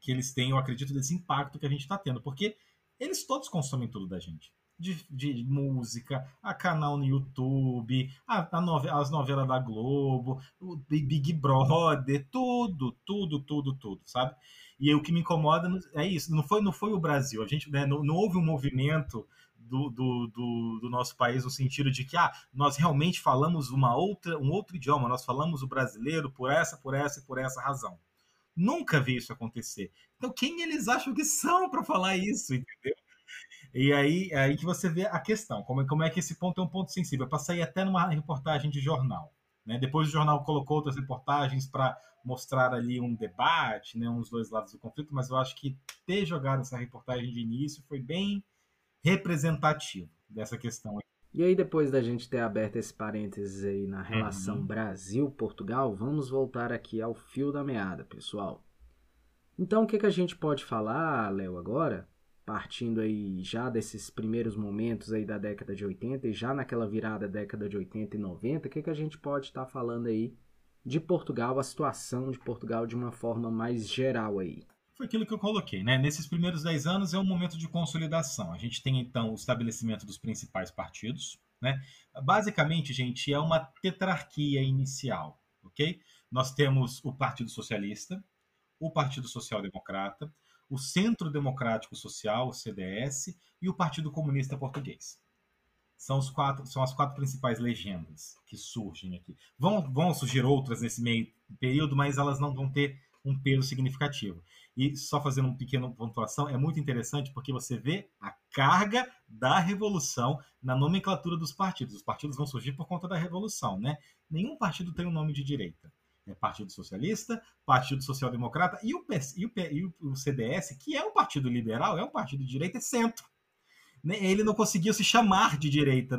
que eles têm, eu acredito, desse impacto que a gente está tendo, porque eles todos consomem tudo da gente. De, de, música, a canal no YouTube, a, a nove, as novelas da Globo, o Big Brother, tudo, tudo, tudo, tudo, sabe? E o que me incomoda é isso, não foi, não foi o Brasil. A gente né, não, não houve um movimento do, do, do, do, nosso país no sentido de que ah, nós realmente falamos uma outra, um outro idioma, nós falamos o brasileiro por essa, por essa e por essa razão. Nunca vi isso acontecer. Então, quem eles acham que são para falar isso, entendeu? E aí, aí que você vê a questão, como, como é que esse ponto é um ponto sensível, para sair até numa reportagem de jornal. Né? Depois o jornal colocou outras reportagens para mostrar ali um debate, né, uns dois lados do conflito, mas eu acho que ter jogado essa reportagem de início foi bem representativo dessa questão. E aí, depois da gente ter aberto esse parênteses aí na relação uhum. Brasil-Portugal, vamos voltar aqui ao fio da meada, pessoal. Então, o que, que a gente pode falar, Léo, agora? Partindo aí já desses primeiros momentos aí da década de 80 e já naquela virada década de 80 e 90, o que, que a gente pode estar tá falando aí de Portugal, a situação de Portugal de uma forma mais geral aí. Foi aquilo que eu coloquei, né? Nesses primeiros 10 anos é um momento de consolidação. A gente tem então o estabelecimento dos principais partidos, né? Basicamente, gente, é uma tetrarquia inicial, ok? Nós temos o Partido Socialista, o Partido Social Democrata, o Centro Democrático Social, o CDS, e o Partido Comunista Português são, os quatro, são as quatro principais legendas que surgem aqui. Vão, vão surgir outras nesse meio período, mas elas não vão ter um peso significativo. E só fazendo uma pequena pontuação, é muito interessante porque você vê a carga da revolução na nomenclatura dos partidos. Os partidos vão surgir por conta da revolução, né? Nenhum partido tem um nome de direita. É Partido Socialista, Partido Social Democrata e o, e, o, e o CDS, que é um partido liberal, é um partido de direita, é centro ele não conseguiu se chamar de direita,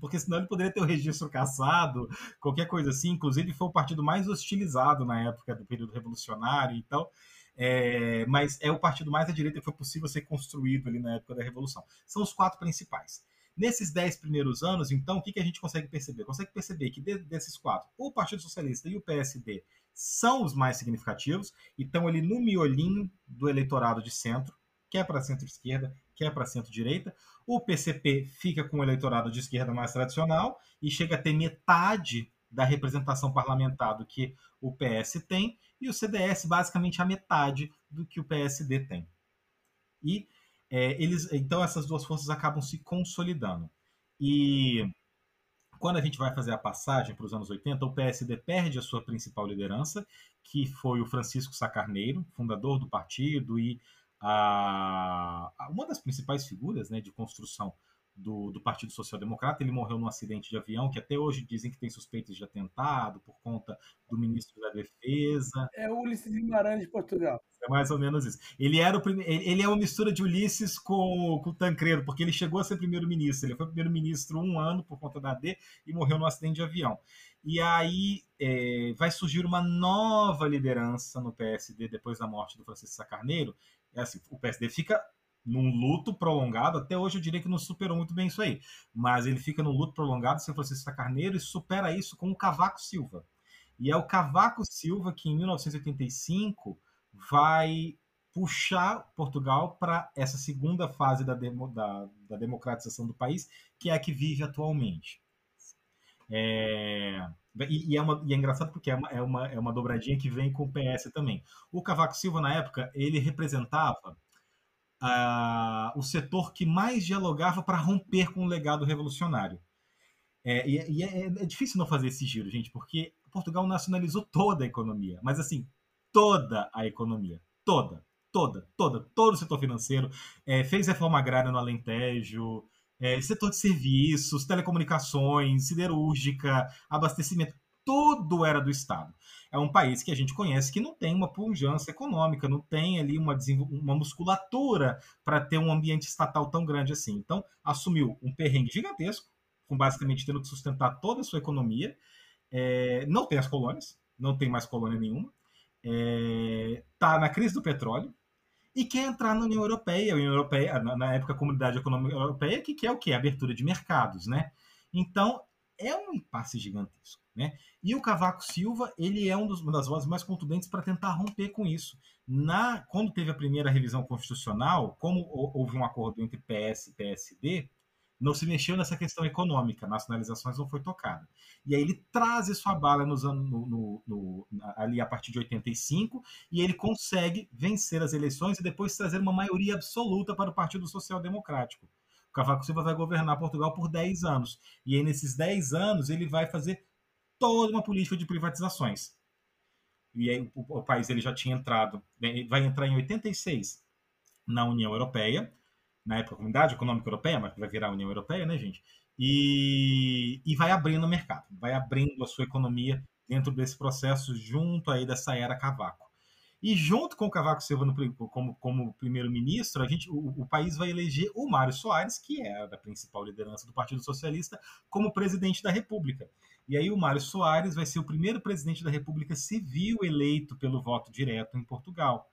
porque senão ele poderia ter o registro caçado, qualquer coisa assim. Inclusive, foi o partido mais hostilizado na época do período revolucionário. Então, é, mas é o partido mais à direita que foi possível ser construído ali na época da Revolução. São os quatro principais. Nesses dez primeiros anos, então, o que, que a gente consegue perceber? Consegue perceber que de, desses quatro, o Partido Socialista e o PSD são os mais significativos e estão ali no miolinho do eleitorado de centro, quer para centro-esquerda, quer para centro-direita. O PCP fica com o eleitorado de esquerda mais tradicional e chega a ter metade da representação parlamentar do que o PS tem, e o CDS basicamente a metade do que o PSD tem. E é, eles, então essas duas forças acabam se consolidando. E quando a gente vai fazer a passagem para os anos 80, o PSD perde a sua principal liderança, que foi o Francisco Sacarneiro, fundador do partido e a, uma das principais figuras né, de construção do, do, Partido Social Democrata. Ele morreu num acidente de avião, que até hoje dizem que tem suspeitas de atentado por conta do ministro da Defesa. É o Ulisses Guimarães de Portugal. É mais ou menos isso. Ele era o prime... ele é uma mistura de Ulisses com, com o Tancredo, porque ele chegou a ser primeiro-ministro. Ele foi primeiro-ministro um ano por conta da AD e morreu num acidente de avião. E aí é, vai surgir uma nova liderança no PSD depois da morte do Francisco Sacarneiro, é assim, o PSD fica num luto prolongado, até hoje eu diria que não superou muito bem isso aí, mas ele fica num luto prolongado sem Francisco Carneiro e supera isso com o Cavaco Silva. E é o Cavaco Silva que em 1985 vai puxar Portugal para essa segunda fase da, demo, da, da, democratização do país, que é a que vive atualmente. É, e, e, é uma, e, é engraçado porque é uma, é, uma, é uma dobradinha que vem com o PS também. O Cavaco Silva, na época, ele representava uh, o setor que mais dialogava para romper com o legado revolucionário. É, e, e é, é, difícil não fazer esse giro, gente, porque Portugal nacionalizou toda a economia, mas assim, toda a economia. Toda, toda, toda, todo o setor financeiro. É, fez reforma agrária no Alentejo, é, setor de serviços, telecomunicações, siderúrgica, abastecimento, tudo era do Estado. É um país que a gente conhece que não tem uma pujança econômica, não tem ali uma, uma musculatura para ter um ambiente estatal tão grande assim. Então, assumiu um perrengue gigantesco, com basicamente tendo que sustentar toda a sua economia. É, não tem as colônias, não tem mais colônia nenhuma. Está é, na crise do petróleo, e quer entrar na União Europeia, União Europeia na época a Comunidade Econômica Europeia, que quer o quê? Abertura de mercados, né? Então, é um impasse gigantesco, né? E o Cavaco Silva, ele é um dos, uma das vozes mais contundentes para tentar romper com isso. Na, quando teve a primeira revisão constitucional, como houve um acordo entre PS e PSD, não se mexeu nessa questão econômica, nacionalizações não foi tocada. E aí ele traz à bala nos anos, no, no, no, ali a partir de 85 e ele consegue vencer as eleições e depois trazer uma maioria absoluta para o Partido Social Democrático. O Cavaco Silva vai governar Portugal por 10 anos. E aí nesses 10 anos ele vai fazer toda uma política de privatizações. E aí o, o país ele já tinha entrado, vai entrar em 86 na União Europeia, na época Comunidade Econômica Europeia, mas vai virar União Europeia, né, gente? e, e vai abrindo o mercado, vai abrindo a sua economia dentro desse processo junto aí dessa era Cavaco. E junto com o Cavaco Silva no, como, como primeiro-ministro, a gente, o, o, país vai eleger o Mário Soares, que é a principal liderança do Partido Socialista, como presidente da República. E aí o Mário Soares vai ser o primeiro presidente da República civil eleito pelo voto direto em Portugal.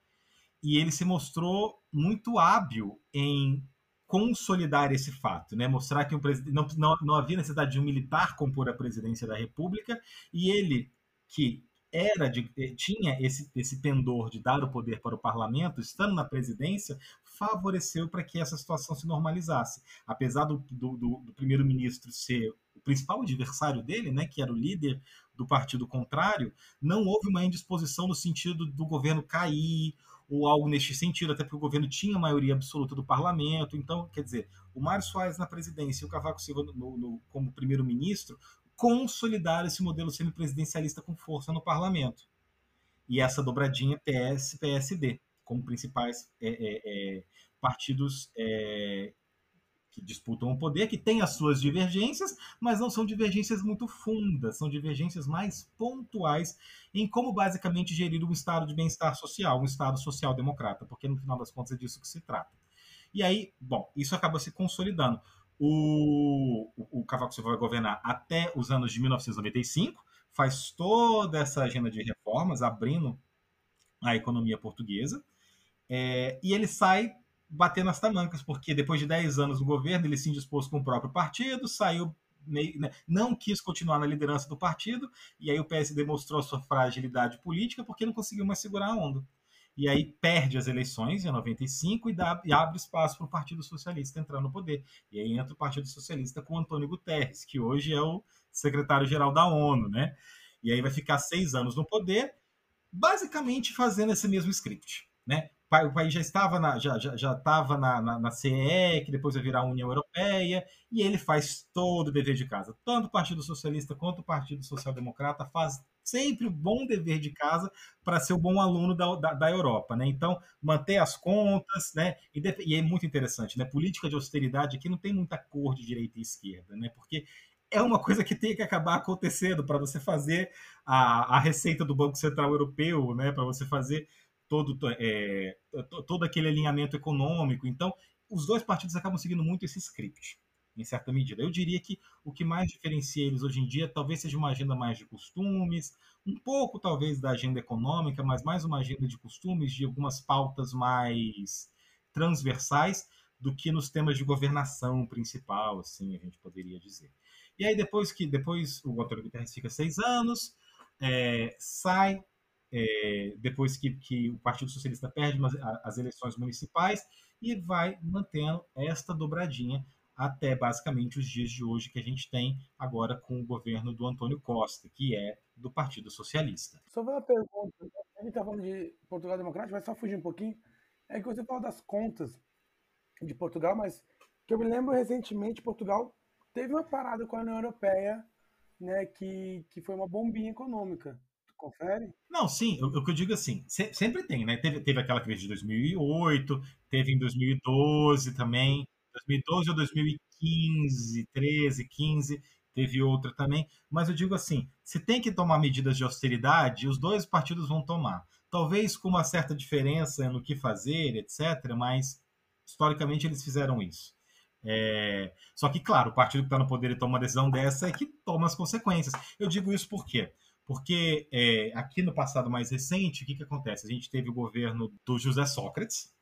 E ele se mostrou muito hábil em consolidar esse fato, né? mostrar que não, não, não havia necessidade de um militar compor a presidência da República, e ele, que era de, eh, tinha esse, esse pendor de dar o poder para o parlamento, estando na presidência, favoreceu para que essa situação se normalizasse. Apesar do, do, do primeiro-ministro ser o principal adversário dele, né, que era o líder do partido contrário, não houve uma indisposição no sentido do governo cair ou algo neste sentido, até porque o governo tinha maioria absoluta do parlamento. Então, quer dizer, o Mário Soares na presidência e o Cavaco Silva no, no, como primeiro-ministro consolidar esse modelo semipresidencialista com força no parlamento. E essa dobradinha PS-PSD, como principais é, é, é, partidos é, que disputam o poder, que têm as suas divergências, mas não são divergências muito fundas, são divergências mais pontuais em como basicamente gerir um estado de bem-estar social, um estado social-democrata, porque no final das contas é disso que se trata. E aí, bom, isso acaba se consolidando. O, o Cavaco Silva vai governar até os anos de 1995, faz toda essa agenda de reformas, abrindo a economia portuguesa, é, e ele sai batendo as tamancas, porque depois de 10 anos no governo, ele se indispôs com o próprio partido, saiu meio, né, não quis continuar na liderança do partido, e aí o PSD mostrou sua fragilidade política porque não conseguiu mais segurar a onda e aí perde as eleições em 95 e, dá, e abre espaço para o Partido Socialista entrar no poder. E aí entra o Partido Socialista com Antônio Guterres, que hoje é o secretário-geral da ONU, né? E aí vai ficar seis anos no poder, basicamente fazendo esse mesmo script, né? O país já estava na, já, já, já estava na, na, na, CE, que depois vai virar a União Europeia, e ele faz todo o dever de casa. Tanto o Partido Socialista quanto o Partido Social Democrata faz sempre o bom dever de casa para ser o bom aluno da, da, da, Europa, né? Então, manter as contas, né? E, e, é muito interessante, né? Política de austeridade aqui não tem muita cor de direita e esquerda, né? Porque é uma coisa que tem que acabar acontecendo para você fazer a, a receita do Banco Central Europeu, né? Para você fazer todo, é, todo aquele alinhamento econômico. Então, os dois partidos acabam seguindo muito esse script, em certa medida. Eu diria que o que mais diferencia eles hoje em dia talvez seja uma agenda mais de costumes, um pouco talvez da agenda econômica, mas mais uma agenda de costumes, de algumas pautas mais transversais do que nos temas de governação principal, assim a gente poderia dizer. E aí depois que depois o Antônio Guterres fica seis anos, é, sai é, depois que, que, o Partido Socialista perde as eleições municipais e vai mantendo esta dobradinha até basicamente os dias de hoje que a gente tem agora com o governo do Antônio Costa, que é do Partido Socialista. Só uma pergunta, a gente está falando de Portugal Democrático, vai só fugir um pouquinho. É que você fala das contas de Portugal, mas que eu me lembro recentemente, Portugal teve uma parada com a União Europeia, né, que, que foi uma bombinha econômica. Confere? Não, sim, o, que eu digo assim, se, sempre tem, né? Teve, teve aquela crise de 2008, teve em 2012 também, 2012 ou 2015, 13, 15, teve outra também. Mas eu digo assim, se tem que tomar medidas de austeridade, os dois partidos vão tomar. Talvez com uma certa diferença no que fazer, etc., mas historicamente eles fizeram isso. É... Só que, claro, o partido que está no poder e toma uma decisão dessa é que toma as consequências. Eu digo isso por quê? Porque é, aqui no passado mais recente, o que, que acontece? A gente teve o governo do José Sócrates,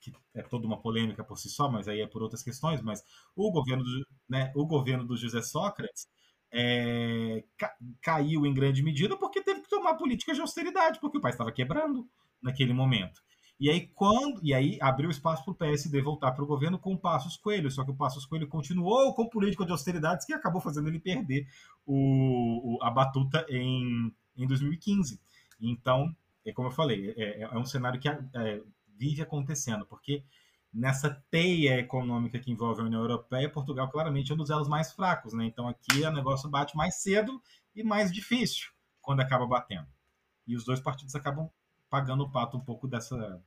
que é toda uma polêmica por si só, mas aí é por outras questões, mas o governo do, né, o governo do José Sócrates é, ca, caiu em grande medida porque teve que tomar políticas de austeridade, porque o país estava quebrando naquele momento. E aí, quando, e aí abriu espaço para o PSD voltar para o governo com o Passos Coelho, só que o Passos Coelho continuou com política de austeridades que acabou fazendo ele perder o, o a batuta em, em 2015. Então, é como eu falei, é, é um cenário que é, vive acontecendo, porque nessa teia econômica que envolve a União Europeia, Portugal claramente é um dos elos mais fracos, né? Então aqui o negócio bate mais cedo e mais difícil quando acaba batendo. E os dois partidos acabam pagando o pato um pouco dessa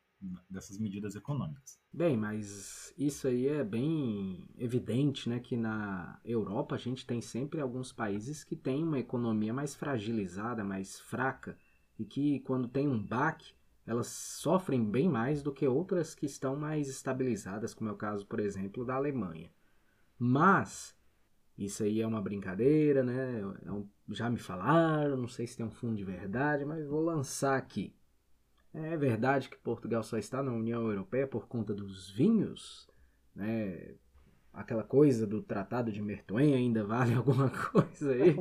dessas medidas econômicas. Bem, mas isso aí é bem evidente, né, que na Europa a gente tem sempre alguns países que têm uma economia mais fragilizada, mais fraca, e que quando tem um baque, elas sofrem bem mais do que outras que estão mais estabilizadas, como é o caso, por exemplo, da Alemanha. Mas isso aí é uma brincadeira, né? É já me falaram, não sei se tem um fundo de verdade, mas vou lançar aqui. É verdade que Portugal só está na União Europeia por conta dos vinhos, né? Aquela coisa do Tratado de Mertoen ainda vale alguma coisa aí,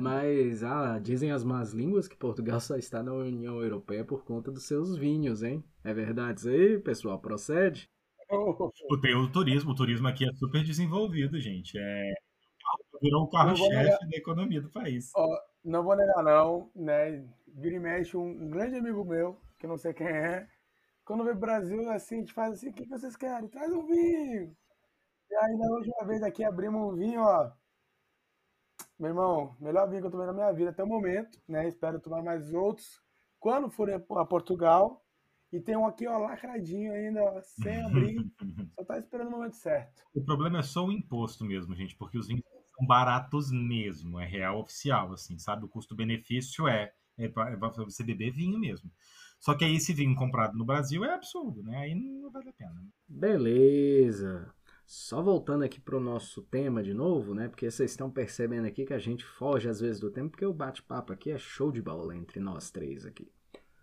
mas ah, dizem as más línguas que Portugal só está na União Europeia por conta dos seus vinhos, hein? É verdade isso aí, pessoal? Procede? Tem o turismo, o turismo aqui é super desenvolvido, gente. É, virou o carro-chefe da economia do país. Ó, não vou negar, não, né? Vira e mexe, um, um grande amigo meu, que não sei quem é, quando vê Brasil, assim, a gente faz assim, o que vocês querem? Traz um vinho! E aí, na última vez aqui, abrimos um vinho, ó. Meu irmão, melhor vinho que eu tomei na minha vida até o momento, né? Espero tomar mais outros. Quando for a Portugal, e tem um aqui, ó, lacradinho ainda, ó, sem abrir. só tá esperando o momento certo. O problema é só o imposto mesmo, gente, porque os vinhos são baratos mesmo, é real oficial, assim, sabe? O custo-benefício é, é para você beber vinho mesmo. Só que aí esse vinho comprado no Brasil é absurdo, né? Aí não vale a pena. Beleza. Só voltando aqui para o nosso tema de novo, né? Porque vocês estão percebendo aqui que a gente foge às vezes do tempo, porque o bate-papo aqui é show de bola entre nós três aqui.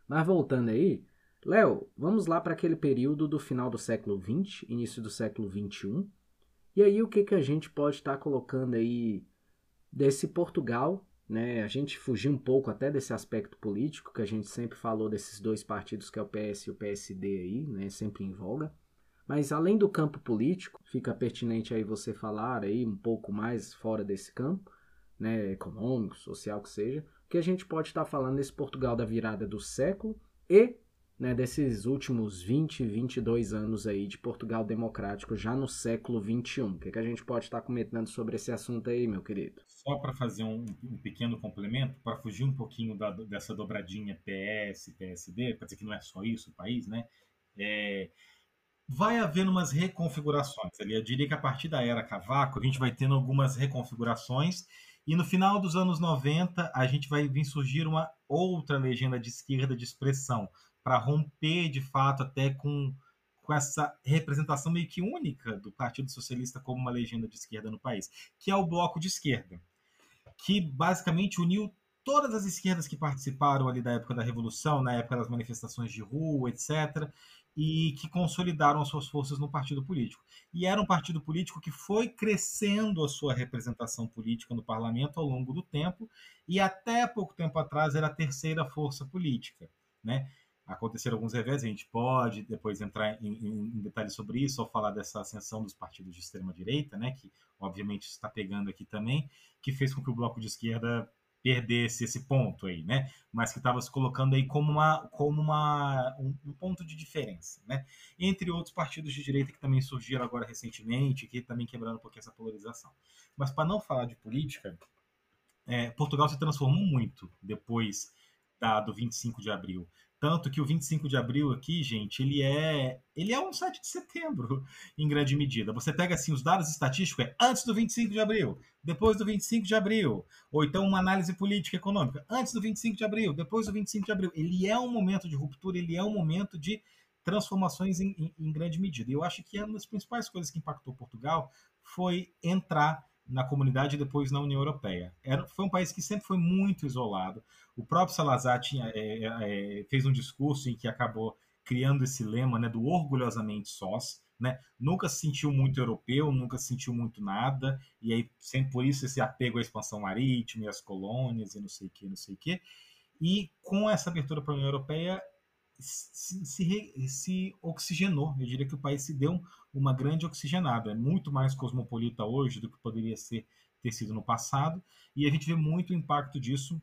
Mas voltando aí, Léo, vamos lá para aquele período do final do século XX, início do século XXI. E aí o que, que a gente pode estar tá colocando aí desse Portugal, né? A gente fugir um pouco até desse aspecto político, que a gente sempre falou desses dois partidos que é o PS e o PSD aí, né? Sempre em voga. Mas além do campo político, fica pertinente aí você falar aí um pouco mais fora desse campo, né, econômico, social que seja, que a gente pode estar tá falando nesse Portugal da virada do século e né, desses últimos 20, 22 anos aí de Portugal democrático já no século 21. O que, que a gente pode estar comentando sobre esse assunto aí, meu querido? Só para fazer um, um, pequeno complemento, para fugir um pouquinho da, dessa dobradinha PS, PSD, para dizer que não é só isso o país, né? É, vai havendo umas reconfigurações ali. Eu diria que a partir da era Cavaco, a gente vai tendo algumas reconfigurações e no final dos anos 90, a gente vai vir surgir uma outra legenda de esquerda de expressão, para romper de fato até com, com essa representação meio que única do Partido Socialista como uma legenda de esquerda no país, que é o Bloco de Esquerda, que basicamente uniu todas as esquerdas que participaram ali da época da Revolução, na época das manifestações de rua, etc., e que consolidaram as suas forças no partido político. E era um partido político que foi crescendo a sua representação política no parlamento ao longo do tempo, e até pouco tempo atrás era a terceira força política. Né? Aconteceram alguns revés, a gente pode depois entrar em, em, detalhes sobre isso, ou falar dessa ascensão dos partidos de extrema-direita, né, que obviamente está pegando aqui também, que fez com que o bloco de esquerda perdesse esse ponto aí, né, mas que estava se colocando aí como, uma, como uma, um, um, ponto de diferença, né, entre outros partidos de direita que também surgiram agora recentemente, que também quebraram um pouquinho essa polarização. Mas para não falar de política, é, Portugal se transformou muito depois da, do 25 de abril. Tanto que o 25 de abril aqui, gente, ele é ele é um 7 de setembro, em grande medida. Você pega assim os dados estatísticos, é antes do 25 de abril, depois do 25 de abril, ou então uma análise política econômica, antes do 25 de abril, depois do 25 de abril. Ele é um momento de ruptura, ele é um momento de transformações em, em, em grande medida. E eu acho que uma das principais coisas que impactou Portugal foi entrar na comunidade e depois na União Europeia. Era, foi um país que sempre foi muito isolado. O próprio Salazar tinha, é, é, é, fez um discurso em que acabou criando esse lema né, do orgulhosamente sós. Né? Nunca se sentiu muito europeu, nunca se sentiu muito nada, e aí sempre por isso esse apego à expansão marítima e às colônias e não sei o que, não sei o que. E com essa abertura para a União Europeia, se, se, se, oxigenou. Eu diria que o país se deu uma grande oxigenada. É muito mais cosmopolita hoje do que poderia ser ter sido no passado. E a gente vê muito o impacto disso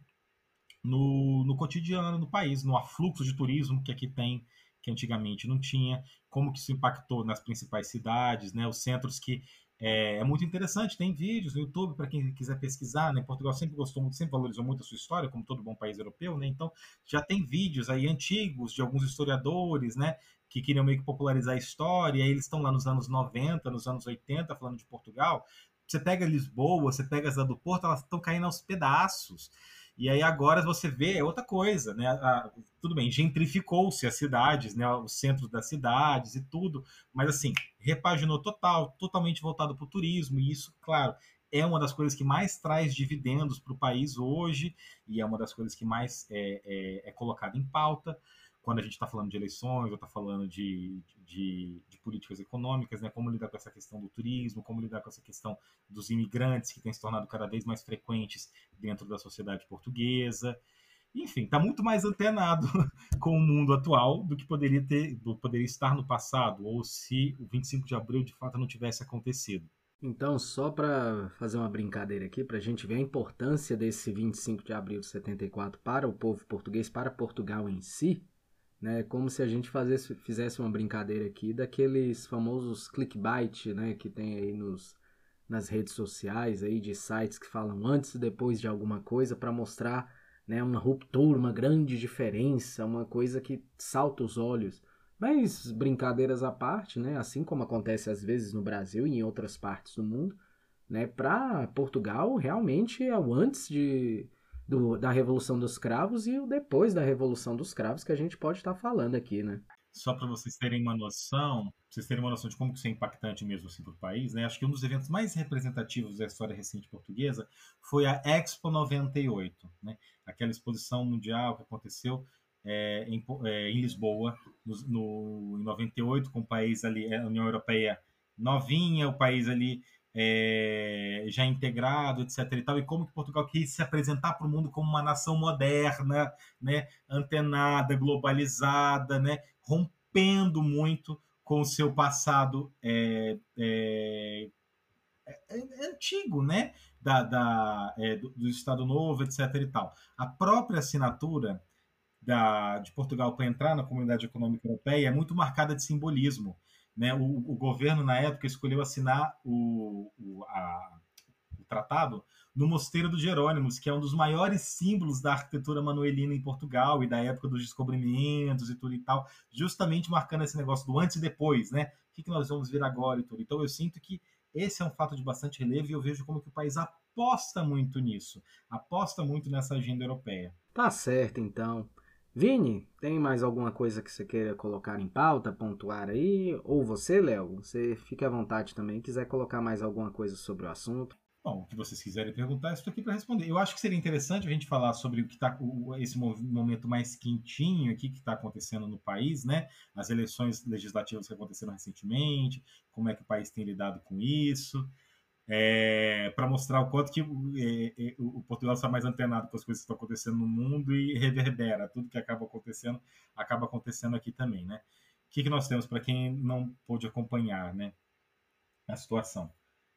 no, no cotidiano no país, no afluxo de turismo que aqui tem, que antigamente não tinha, como que isso impactou nas principais cidades, né? os centros que é, é, muito interessante, tem vídeos no YouTube para quem quiser pesquisar, né? Portugal sempre gostou muito, sempre valorizou muito a sua história, como todo bom país europeu, né? Então já tem vídeos aí antigos de alguns historiadores, né? Que queriam meio que popularizar a história, e aí eles estão lá nos anos 90, nos anos 80, falando de Portugal. Você pega Lisboa, você pega as do Porto, elas estão caindo aos pedaços. E aí agora você vê é outra coisa, né? A, tudo bem, gentrificou-se as cidades, né? Os centros das cidades e tudo, mas assim, repaginou total, totalmente voltado para o turismo, e isso, claro, é uma das coisas que mais traz dividendos para o país hoje, e é uma das coisas que mais é, é, é colocada em pauta quando a gente está falando de eleições ou está falando de, de, de, políticas econômicas, né? como lidar com essa questão do turismo, como lidar com essa questão dos imigrantes que têm se tornado cada vez mais frequentes dentro da sociedade portuguesa. Enfim, está muito mais antenado com o mundo atual do que poderia ter, do poderia estar no passado, ou se o 25 de abril de fato não tivesse acontecido. Então, só para fazer uma brincadeira aqui, para a gente ver a importância desse 25 de abril de 74 para o povo português, para Portugal em si, né? Como se a gente fazesse, fizesse uma brincadeira aqui daqueles famosos clickbait, né? Que tem aí nos, nas redes sociais aí de sites que falam antes e depois de alguma coisa para mostrar né, uma ruptura, uma grande diferença, uma coisa que salta os olhos. Mas brincadeiras à parte, né, assim como acontece às vezes no Brasil e em outras partes do mundo, né, para Portugal realmente é o antes de, do, da Revolução dos Cravos e o depois da Revolução dos Cravos que a gente pode estar tá falando aqui, né? Só para vocês terem uma noção, vocês terem uma noção de como isso é impactante mesmo assim para o país, né? Acho que um dos eventos mais representativos da história recente portuguesa foi a Expo 98, né? Aquela exposição mundial que aconteceu é, em, é, em, Lisboa, no, no, em 98, com o país ali, a União Europeia novinha, o país ali é, já integrado, etc. E, tal, e como que Portugal quis se apresentar para o mundo como uma nação moderna, né, antenada, globalizada, né, rompendo muito com o seu passado é, é, é, é antigo, né, da, da é, do, do, Estado Novo, etc. E tal. A própria assinatura da, de Portugal para entrar na Comunidade Econômica Europeia é muito marcada de simbolismo. Né? O, o governo, na época, escolheu assinar o, o, a, o tratado no Mosteiro dos Jerônimos, que é um dos maiores símbolos da arquitetura manuelina em Portugal e da época dos descobrimentos e tudo e tal, justamente marcando esse negócio do antes e depois, né? O que, que nós vamos ver agora e tudo. Então eu sinto que esse é um fato de bastante relevo e eu vejo como que o país aposta muito nisso, aposta muito nessa agenda europeia. Tá certo, então. Vini, tem mais alguma coisa que você queira colocar em pauta, pontuar aí? Ou você, Léo, você fique à vontade também, quiser colocar mais alguma coisa sobre o assunto. Bom, o que vocês quiserem perguntar, estou aqui para responder. Eu acho que seria interessante a gente falar sobre o que está esse momento mais quentinho aqui que está acontecendo no país, né? As eleições legislativas que aconteceram recentemente, como é que o país tem lidado com isso é, para mostrar o quanto que é, é, o Portugal está mais antenado com as coisas que estão acontecendo no mundo e reverbera tudo que acaba acontecendo acaba acontecendo aqui também, né? O que, que nós temos para quem não pôde acompanhar, né? A situação.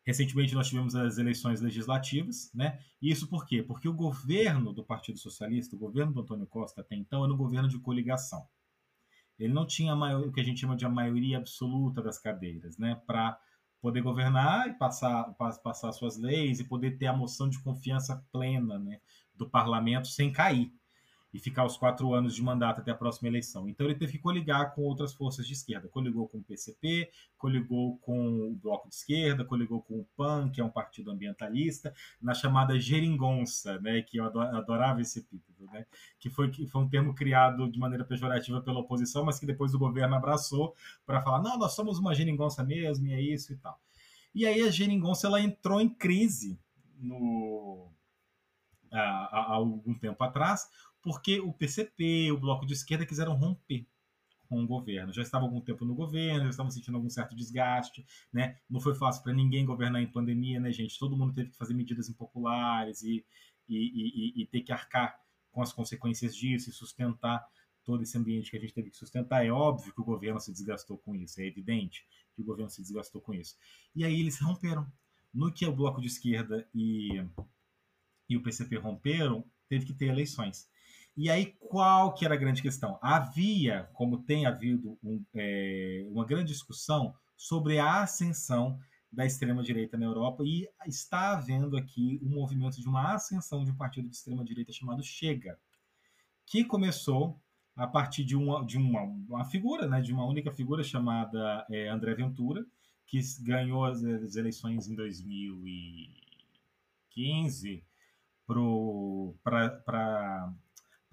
Recentemente nós tivemos as eleições legislativas, né? Isso por quê? Porque o governo do Partido Socialista, o governo do Antônio Costa até então era um governo de coligação. Ele não tinha o que a gente chama de a maioria absoluta das cadeiras, né? Para poder governar e passar, passar suas leis e poder ter a moção de confiança plena né, do parlamento sem cair e ficar os quatro anos de mandato até a próxima eleição. Então ele teve que coligar com outras forças de esquerda. Coligou com o PCP, coligou com o Bloco de Esquerda, coligou com o PAN, que é um partido ambientalista, na chamada geringonça, né, que eu adorava esse epíteto, né, que, foi, que foi um termo criado de maneira pejorativa pela oposição, mas que depois o governo abraçou para falar, não, nós somos uma geringonça mesmo, e é isso e tal. E aí a geringonça ela entrou em crise no, há, há algum tempo atrás, porque o PCP, o Bloco de Esquerda quiseram romper com o governo. Já estava algum tempo no governo, já estavam sentindo algum certo desgaste, né? Não foi fácil para ninguém governar em pandemia, né, gente? Todo mundo teve que fazer medidas impopulares e, e, e, e ter que arcar com as consequências disso e sustentar todo esse ambiente que a gente teve que sustentar. É óbvio que o governo se desgastou com isso, é evidente que o governo se desgastou com isso. E aí eles romperam. No que o Bloco de Esquerda e, e o PCP romperam, teve que ter eleições. E aí, qual que era a grande questão? Havia, como tem havido, um, é, uma grande discussão sobre a ascensão da extrema-direita na Europa e está havendo aqui um movimento de uma ascensão de um partido de extrema-direita chamado Chega, que começou a partir de uma, de uma, uma figura, né, de uma única figura chamada é, André Ventura, que ganhou as, as eleições em 2015 para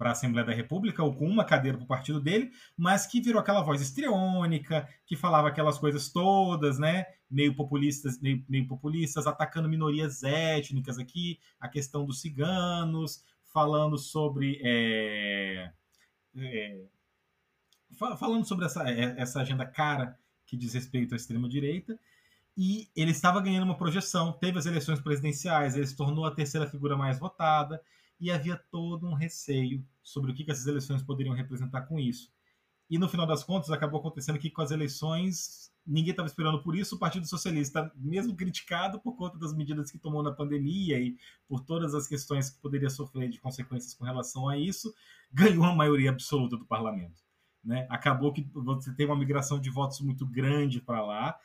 para a Assembleia da República, ou com uma cadeira para o partido dele, mas que virou aquela voz estriônica, que falava aquelas coisas todas, né? Meio populistas, meio, meio populistas, atacando minorias étnicas aqui, a questão dos ciganos, falando sobre. É, é, falando sobre essa, é, essa agenda cara que diz respeito à extrema-direita, e ele estava ganhando uma projeção. Teve as eleições presidenciais, ele se tornou a terceira figura mais votada, e havia todo um receio sobre o que, essas eleições poderiam representar com isso. E no final das contas, acabou acontecendo que com as eleições, ninguém estava esperando por isso. O Partido Socialista, mesmo criticado por conta das medidas que tomou na pandemia e por todas as questões que poderia sofrer de consequências com relação a isso, ganhou a maioria absoluta do parlamento. Né? Acabou que você tem uma migração de votos muito grande para lá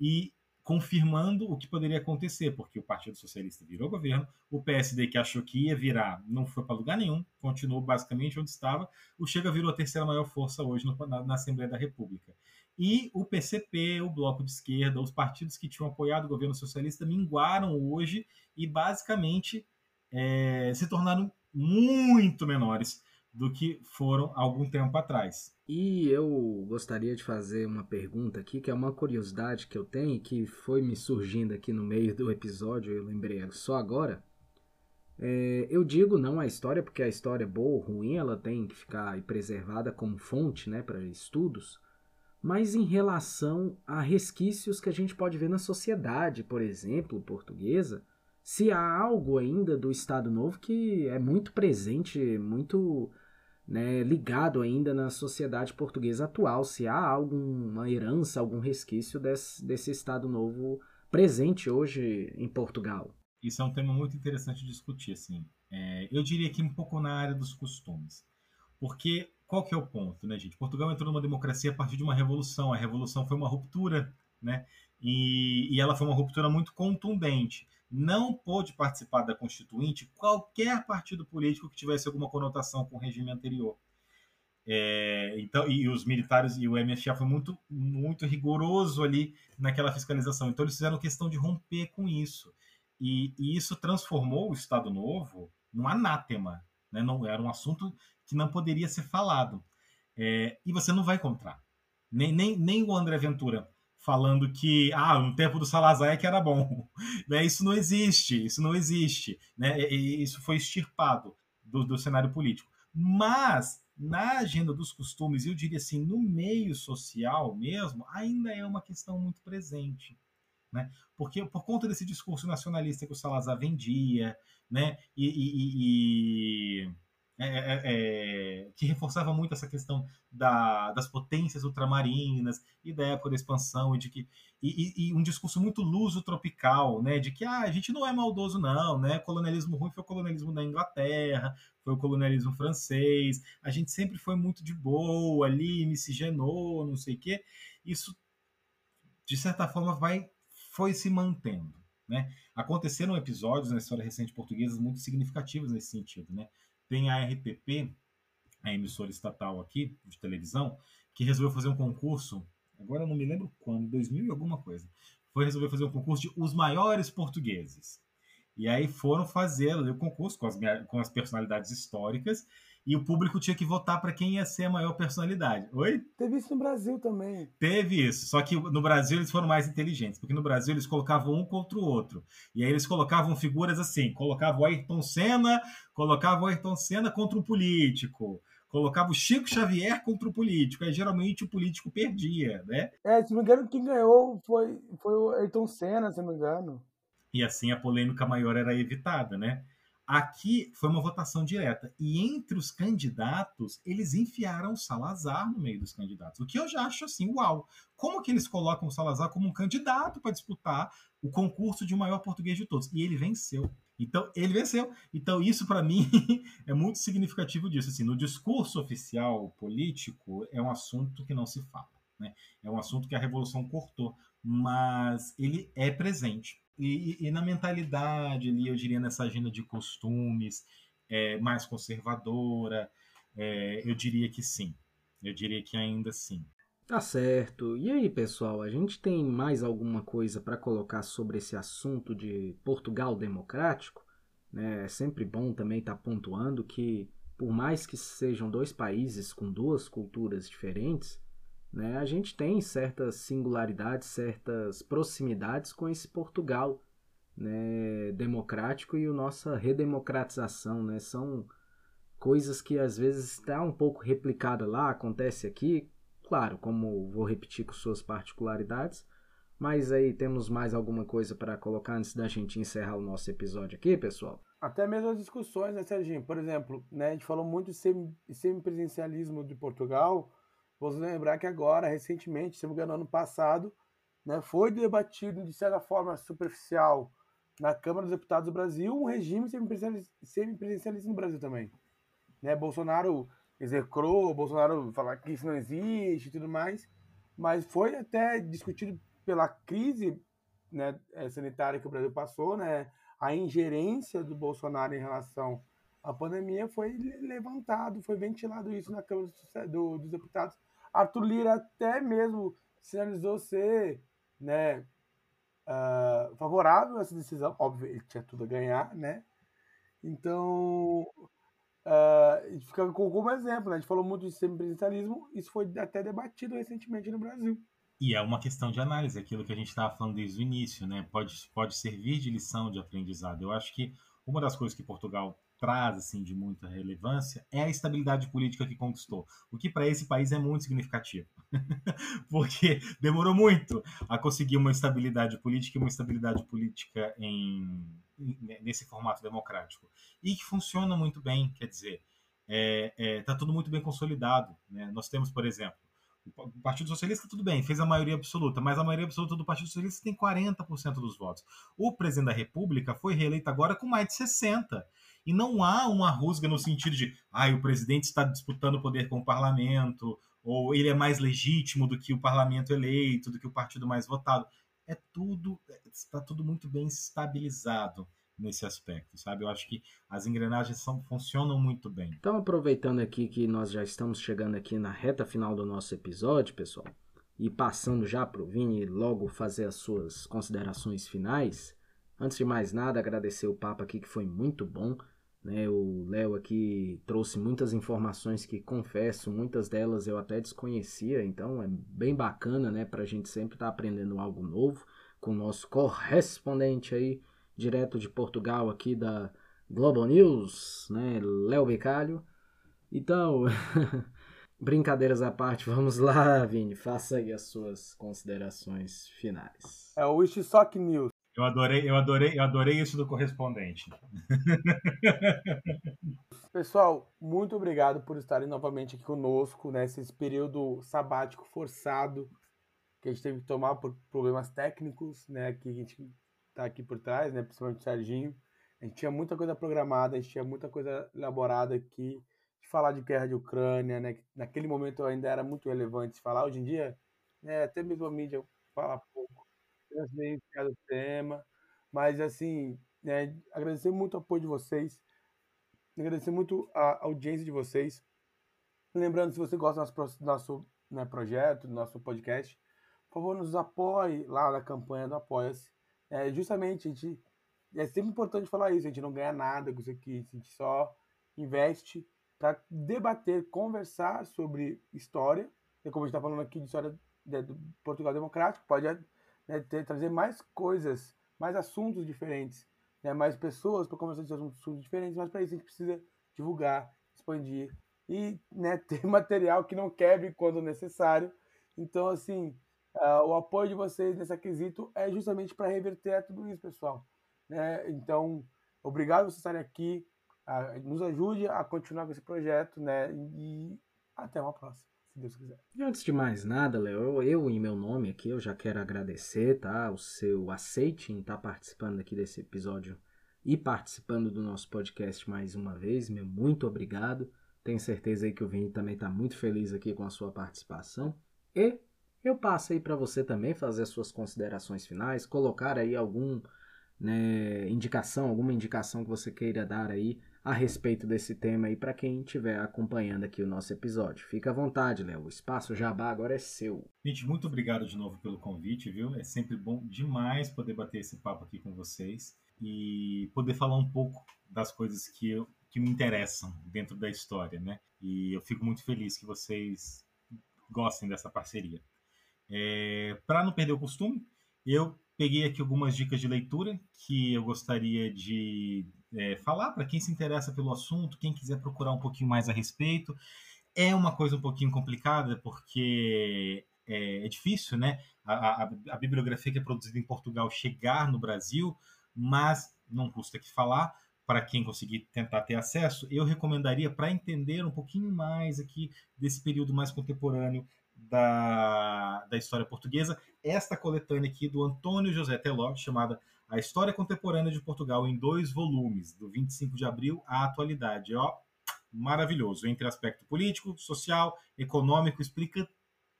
e confirmando o que poderia acontecer, porque o Partido Socialista virou governo, o PSD que achou que ia virar não foi para lugar nenhum, continuou basicamente onde estava, o Chega virou a terceira maior força hoje no, na, na, Assembleia da República. E o PCP, o Bloco de Esquerda, os partidos que tinham apoiado o governo socialista minguaram hoje e basicamente é, se tornaram muito menores do que foram algum tempo atrás. E eu gostaria de fazer uma pergunta aqui, que é uma curiosidade que eu tenho, que foi me surgindo aqui no meio do episódio, eu lembrei só agora. É, eu digo não a história, porque a história é boa ou ruim, ela tem que ficar preservada como fonte né, para estudos, mas em relação a resquícios que a gente pode ver na sociedade, por exemplo, portuguesa, se há algo ainda do Estado Novo que é muito presente, muito né, ligado ainda na sociedade portuguesa atual, se há alguma herança, algum resquício desse, desse Estado Novo presente hoje em Portugal. Isso é um tema muito interessante de discutir. Assim. É, eu diria que um pouco na área dos costumes. Porque qual que é o ponto, né, gente? Portugal entrou numa democracia a partir de uma revolução. A revolução foi uma ruptura, né? E, e ela foi uma ruptura muito contundente não pôde participar da Constituinte qualquer partido político que tivesse alguma conotação com o regime anterior. É, então, e os militares e o MFA foi muito, muito rigoroso ali naquela fiscalização. Então, eles fizeram questão de romper com isso. E, e isso transformou o Estado Novo num anátema. Né? Não, era um assunto que não poderia ser falado. É, e você não vai encontrar. Nem, nem, nem o André Ventura falando que ah, no tempo do Salazar é que era bom. né? Isso não existe, isso não existe. Né? E, isso foi extirpado do, do cenário político. Mas na agenda dos costumes, eu diria assim, no meio social mesmo, ainda é uma questão muito presente. Né? Porque por conta desse discurso nacionalista que o Salazar vendia, né? e, e, e é, é, é, que reforçava muito essa questão da, das potências ultramarinas e da época da expansão e de que e, e, um discurso muito luso tropical, né, de que ah, a gente não é maldoso não, né, colonialismo ruim foi o colonialismo da Inglaterra, foi o colonialismo francês, a gente sempre foi muito de boa ali, miscigenou, não sei o quê, isso de certa forma vai foi se mantendo, né? Aconteceram episódios na história recente portuguesa muito significativos nesse sentido, né? Tem a RTP, a emissora estatal aqui de televisão, que resolveu fazer um concurso, agora eu não me lembro quando, 2000 e alguma coisa, foi resolver fazer um concurso de os maiores portugueses. E aí foram fazer o concurso com as, com as personalidades históricas e o público tinha que votar para quem ia ser a maior personalidade. Oi? Teve isso no Brasil também. Teve isso, só que no Brasil eles foram mais inteligentes, porque no Brasil eles colocavam um contra o outro. E aí eles colocavam figuras assim, colocavam o Ayrton Senna, colocavam o Ayrton Senna contra um político, colocava o Chico Xavier contra o político. Aí geralmente o político perdia, né? É, se não me engano, quem ganhou foi, foi o Ayrton Senna, se não me engano. E assim a polêmica maior era evitada, né? Aqui foi uma votação direta. E entre os candidatos, eles enfiaram o Salazar no meio dos candidatos. O que eu já acho assim, uau! Como que eles colocam o Salazar como um candidato para disputar o concurso de maior português de todos? E ele venceu. Então, ele venceu. Então, isso para mim é muito significativo disso. Assim, no discurso oficial político, é um assunto que não se fala. Né? É um assunto que a Revolução cortou, mas ele é presente. E, e, na mentalidade ali, eu diria, nessa agenda de costumes é, mais conservadora, é, eu diria que sim. Eu diria que ainda sim. Tá certo. E aí, pessoal, a gente tem mais alguma coisa para colocar sobre esse assunto de Portugal democrático? Né? É sempre bom também estar tá pontuando que, por mais que sejam dois países com duas culturas diferentes, né, a gente tem certas singularidades, certas proximidades com esse Portugal né, democrático e a nossa redemocratização. Né? São coisas que às vezes está um pouco replicada lá, acontece aqui, claro, como vou repetir com suas particularidades, mas aí temos mais alguma coisa para colocar antes da gente encerrar o nosso episódio aqui, pessoal? Até mesmo as discussões, né, Serginho? Por exemplo, né, a gente falou muito de semipresencialismo de Portugal. Vou lembrar que agora, recentemente, se não me engano, ano passado, né, foi debatido de certa forma superficial na Câmara dos Deputados do Brasil um regime semipresencialista no Brasil também. Né, Bolsonaro execrou, Bolsonaro falar que isso não existe e tudo mais, mas foi até discutido pela crise né, eh, sanitária que o Brasil passou, né, a ingerência do Bolsonaro em relação à pandemia foi levantado, foi ventilado isso na Câmara do, dos Deputados. Arthur Lira até mesmo sinalizou ser né, uh, favorável a essa decisão, óbvio, ele tinha tudo a ganhar, né? Então, Uh, fica como exemplo, né? a gente falou muito de semipresencialismo, isso foi até debatido recentemente no Brasil. E é uma questão de análise, aquilo que a gente estava falando desde o início, né? Pode, pode servir de lição de aprendizado. Eu acho que uma das coisas que Portugal traz assim de muita relevância é a estabilidade política que conquistou, o que para esse país é muito significativo, porque demorou muito a conseguir uma estabilidade política e uma estabilidade política em nesse formato democrático e que funciona muito bem, quer dizer, está é, é, tá tudo muito bem consolidado. Né? Nós temos, por exemplo, o Partido Socialista, tudo bem, fez a maioria absoluta, mas a maioria absoluta do Partido Socialista tem 40% dos votos. O presidente da República foi reeleito agora com mais de 60%. E não há uma rusga no sentido de ah, o presidente está disputando o poder com o parlamento, ou ele é mais legítimo do que o parlamento eleito, do que o partido mais votado é tudo está tudo muito bem estabilizado nesse aspecto, sabe? Eu acho que as engrenagens são, funcionam muito bem. Então, aproveitando aqui que nós já estamos chegando aqui na reta final do nosso episódio, pessoal, e passando já para o Vini logo fazer as suas considerações finais, antes de mais nada, agradecer o papo aqui que foi muito bom. Né, o Léo aqui trouxe muitas informações que, confesso, muitas delas eu até desconhecia, então é bem bacana né, para a gente sempre estar tá aprendendo algo novo com o nosso correspondente aí, direto de Portugal, aqui da Global News, né, Léo Becalho. Então, brincadeiras à parte, vamos lá, Vini, faça aí as suas considerações finais. É o Wishisock News. Eu adorei, eu adorei, eu adorei isso do correspondente. Pessoal, muito obrigado por estarem novamente aqui conosco nesse né, período sabático forçado que a gente teve que tomar por problemas técnicos, né? Que a gente tá aqui por trás, né? Principalmente o Serginho. A gente tinha muita coisa programada, a gente tinha muita coisa elaborada aqui de falar de guerra de Ucrânia, né? Naquele momento ainda era muito relevante falar. Hoje em dia, né, até mesmo a mídia fala transnenciado o tema. Mas, assim, né, agradecer muito o apoio de vocês. Agradecer muito a audiência de vocês. Lembrando, se você gosta do nosso, nosso né, projeto, do nosso podcast, por favor, nos apoie lá na campanha do Apoia-se. É, justamente, a gente, é sempre importante falar isso, a gente não ganha nada com isso aqui, a gente só investe para debater, conversar sobre história, e como a gente está falando aqui de história do Portugal Democrático, pode né, ter, trazer mais coisas, mais assuntos diferentes, né, mais pessoas para conversar de assuntos diferentes, mas para isso a gente precisa divulgar, expandir e né, ter material que não quebre quando necessário. Então, assim, uh, o apoio de vocês nesse aquisito é justamente para reverter tudo isso, pessoal. Né? Então, obrigado por vocês estarem aqui. Uh, nos ajude a continuar com esse projeto, né? E até uma próxima se Deus quiser. E antes de mais nada, Léo, eu, eu, em meu nome aqui, eu já quero agradecer, tá? O seu aceite em estar tá participando aqui desse episódio e participando do nosso podcast mais uma vez. Meu muito obrigado. Tenho certeza aí que o Vini também está muito feliz aqui com a sua participação. E eu passo aí para você também fazer as suas considerações finais, colocar aí algum né, indicação, alguma indicação que você queira dar aí a respeito desse tema aí para quem estiver acompanhando aqui o nosso episódio. Fica à vontade, Léo. O espaço Jabá agora é seu. Gente, muito obrigado de novo pelo convite, viu? É sempre bom demais poder bater esse papo aqui com vocês e poder falar um pouco das coisas que, eu, que me interessam dentro da história, né? E eu fico muito feliz que vocês gostem dessa parceria. É, para não perder o costume, eu peguei aqui algumas dicas de leitura que eu gostaria de é, falar para quem se interessa pelo assunto, quem quiser procurar um pouquinho mais a respeito. É uma coisa um pouquinho complicada, porque é, é difícil, né? A, a, a, bibliografia que é produzida em Portugal chegar no Brasil, mas não custa que falar. Para quem conseguir tentar ter acesso, eu recomendaria para entender um pouquinho mais aqui desse período mais contemporâneo da, da história portuguesa, esta coletânea aqui do Antônio José Teló, chamada A História Contemporânea de Portugal, em dois volumes, do 25 de abril à atualidade. Ó, maravilhoso, entre aspecto político, social, econômico, explica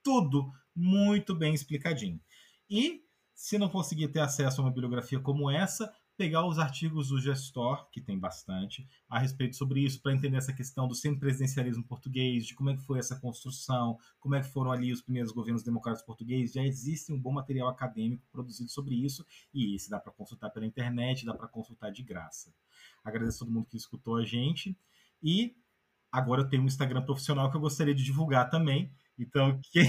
tudo muito bem explicadinho. E se não conseguir ter acesso a uma bibliografia como essa, pegar os artigos do Gestor, que tem bastante, a respeito sobre isso, para entender essa questão do semipresidencialismo português, de como é que foi essa construção, como é que foram ali os primeiros governos democráticos portugueses. Já existe um bom material acadêmico produzido sobre isso, e esse dá para consultar pela internet, dá para consultar de graça. Agradeço a todo mundo que escutou a gente, e agora eu tenho um Instagram profissional que eu gostaria de divulgar também, então quem,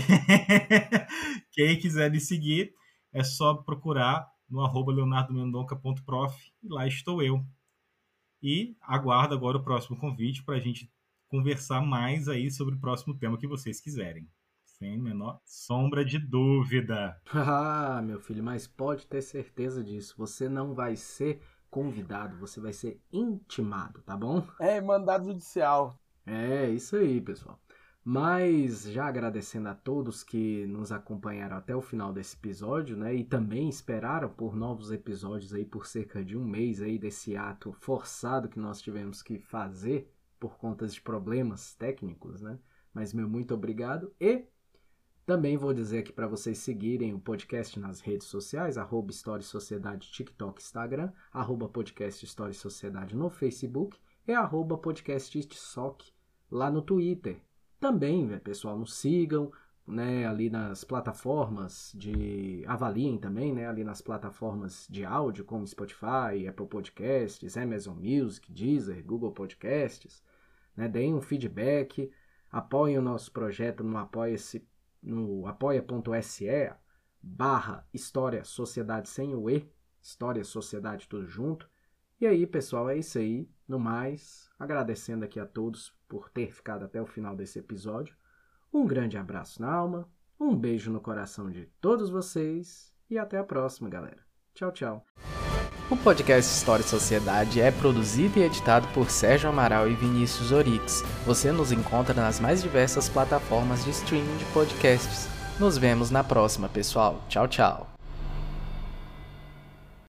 quem quiser me seguir, é só procurar no arroba leonardomendonca.prof e lá estou eu. E aguardo agora o próximo convite para a gente conversar mais aí sobre o próximo tema que vocês quiserem. Sem menor sombra de dúvida. Ah, meu filho, mas pode ter certeza disso. Você não vai ser convidado, você vai ser intimado, tá bom? É, mandado judicial. É, isso aí, pessoal. Mas já agradecendo a todos que nos acompanharam até o final desse episódio, né? E também esperaram por novos episódios aí por cerca de um mês aí desse ato forçado que nós tivemos que fazer por conta de problemas técnicos, né? Mas meu muito obrigado e também vou dizer aqui para vocês seguirem o podcast nas redes sociais, arroba e Sociedade, TikTok, Instagram, arroba podcast e Sociedade no Facebook e arroba podcast lá no Twitter também, né, pessoal, nos sigam, né, ali nas plataformas de avaliem também, né, ali nas plataformas de áudio como Spotify, Apple Podcasts, Amazon Music, Deezer, Google Podcasts, né, deem um feedback, apoiem o nosso projeto no apoia-se no apoia.se barra História Sociedade sem o E, História Sociedade tudo junto. E aí, pessoal, é isso aí. No mais, agradecendo aqui a todos por ter ficado até o final desse episódio. Um grande abraço na alma, um beijo no coração de todos vocês e até a próxima, galera. Tchau, tchau. O podcast História e Sociedade é produzido e editado por Sérgio Amaral e Vinícius Orix. Você nos encontra nas mais diversas plataformas de streaming de podcasts. Nos vemos na próxima, pessoal. Tchau, tchau.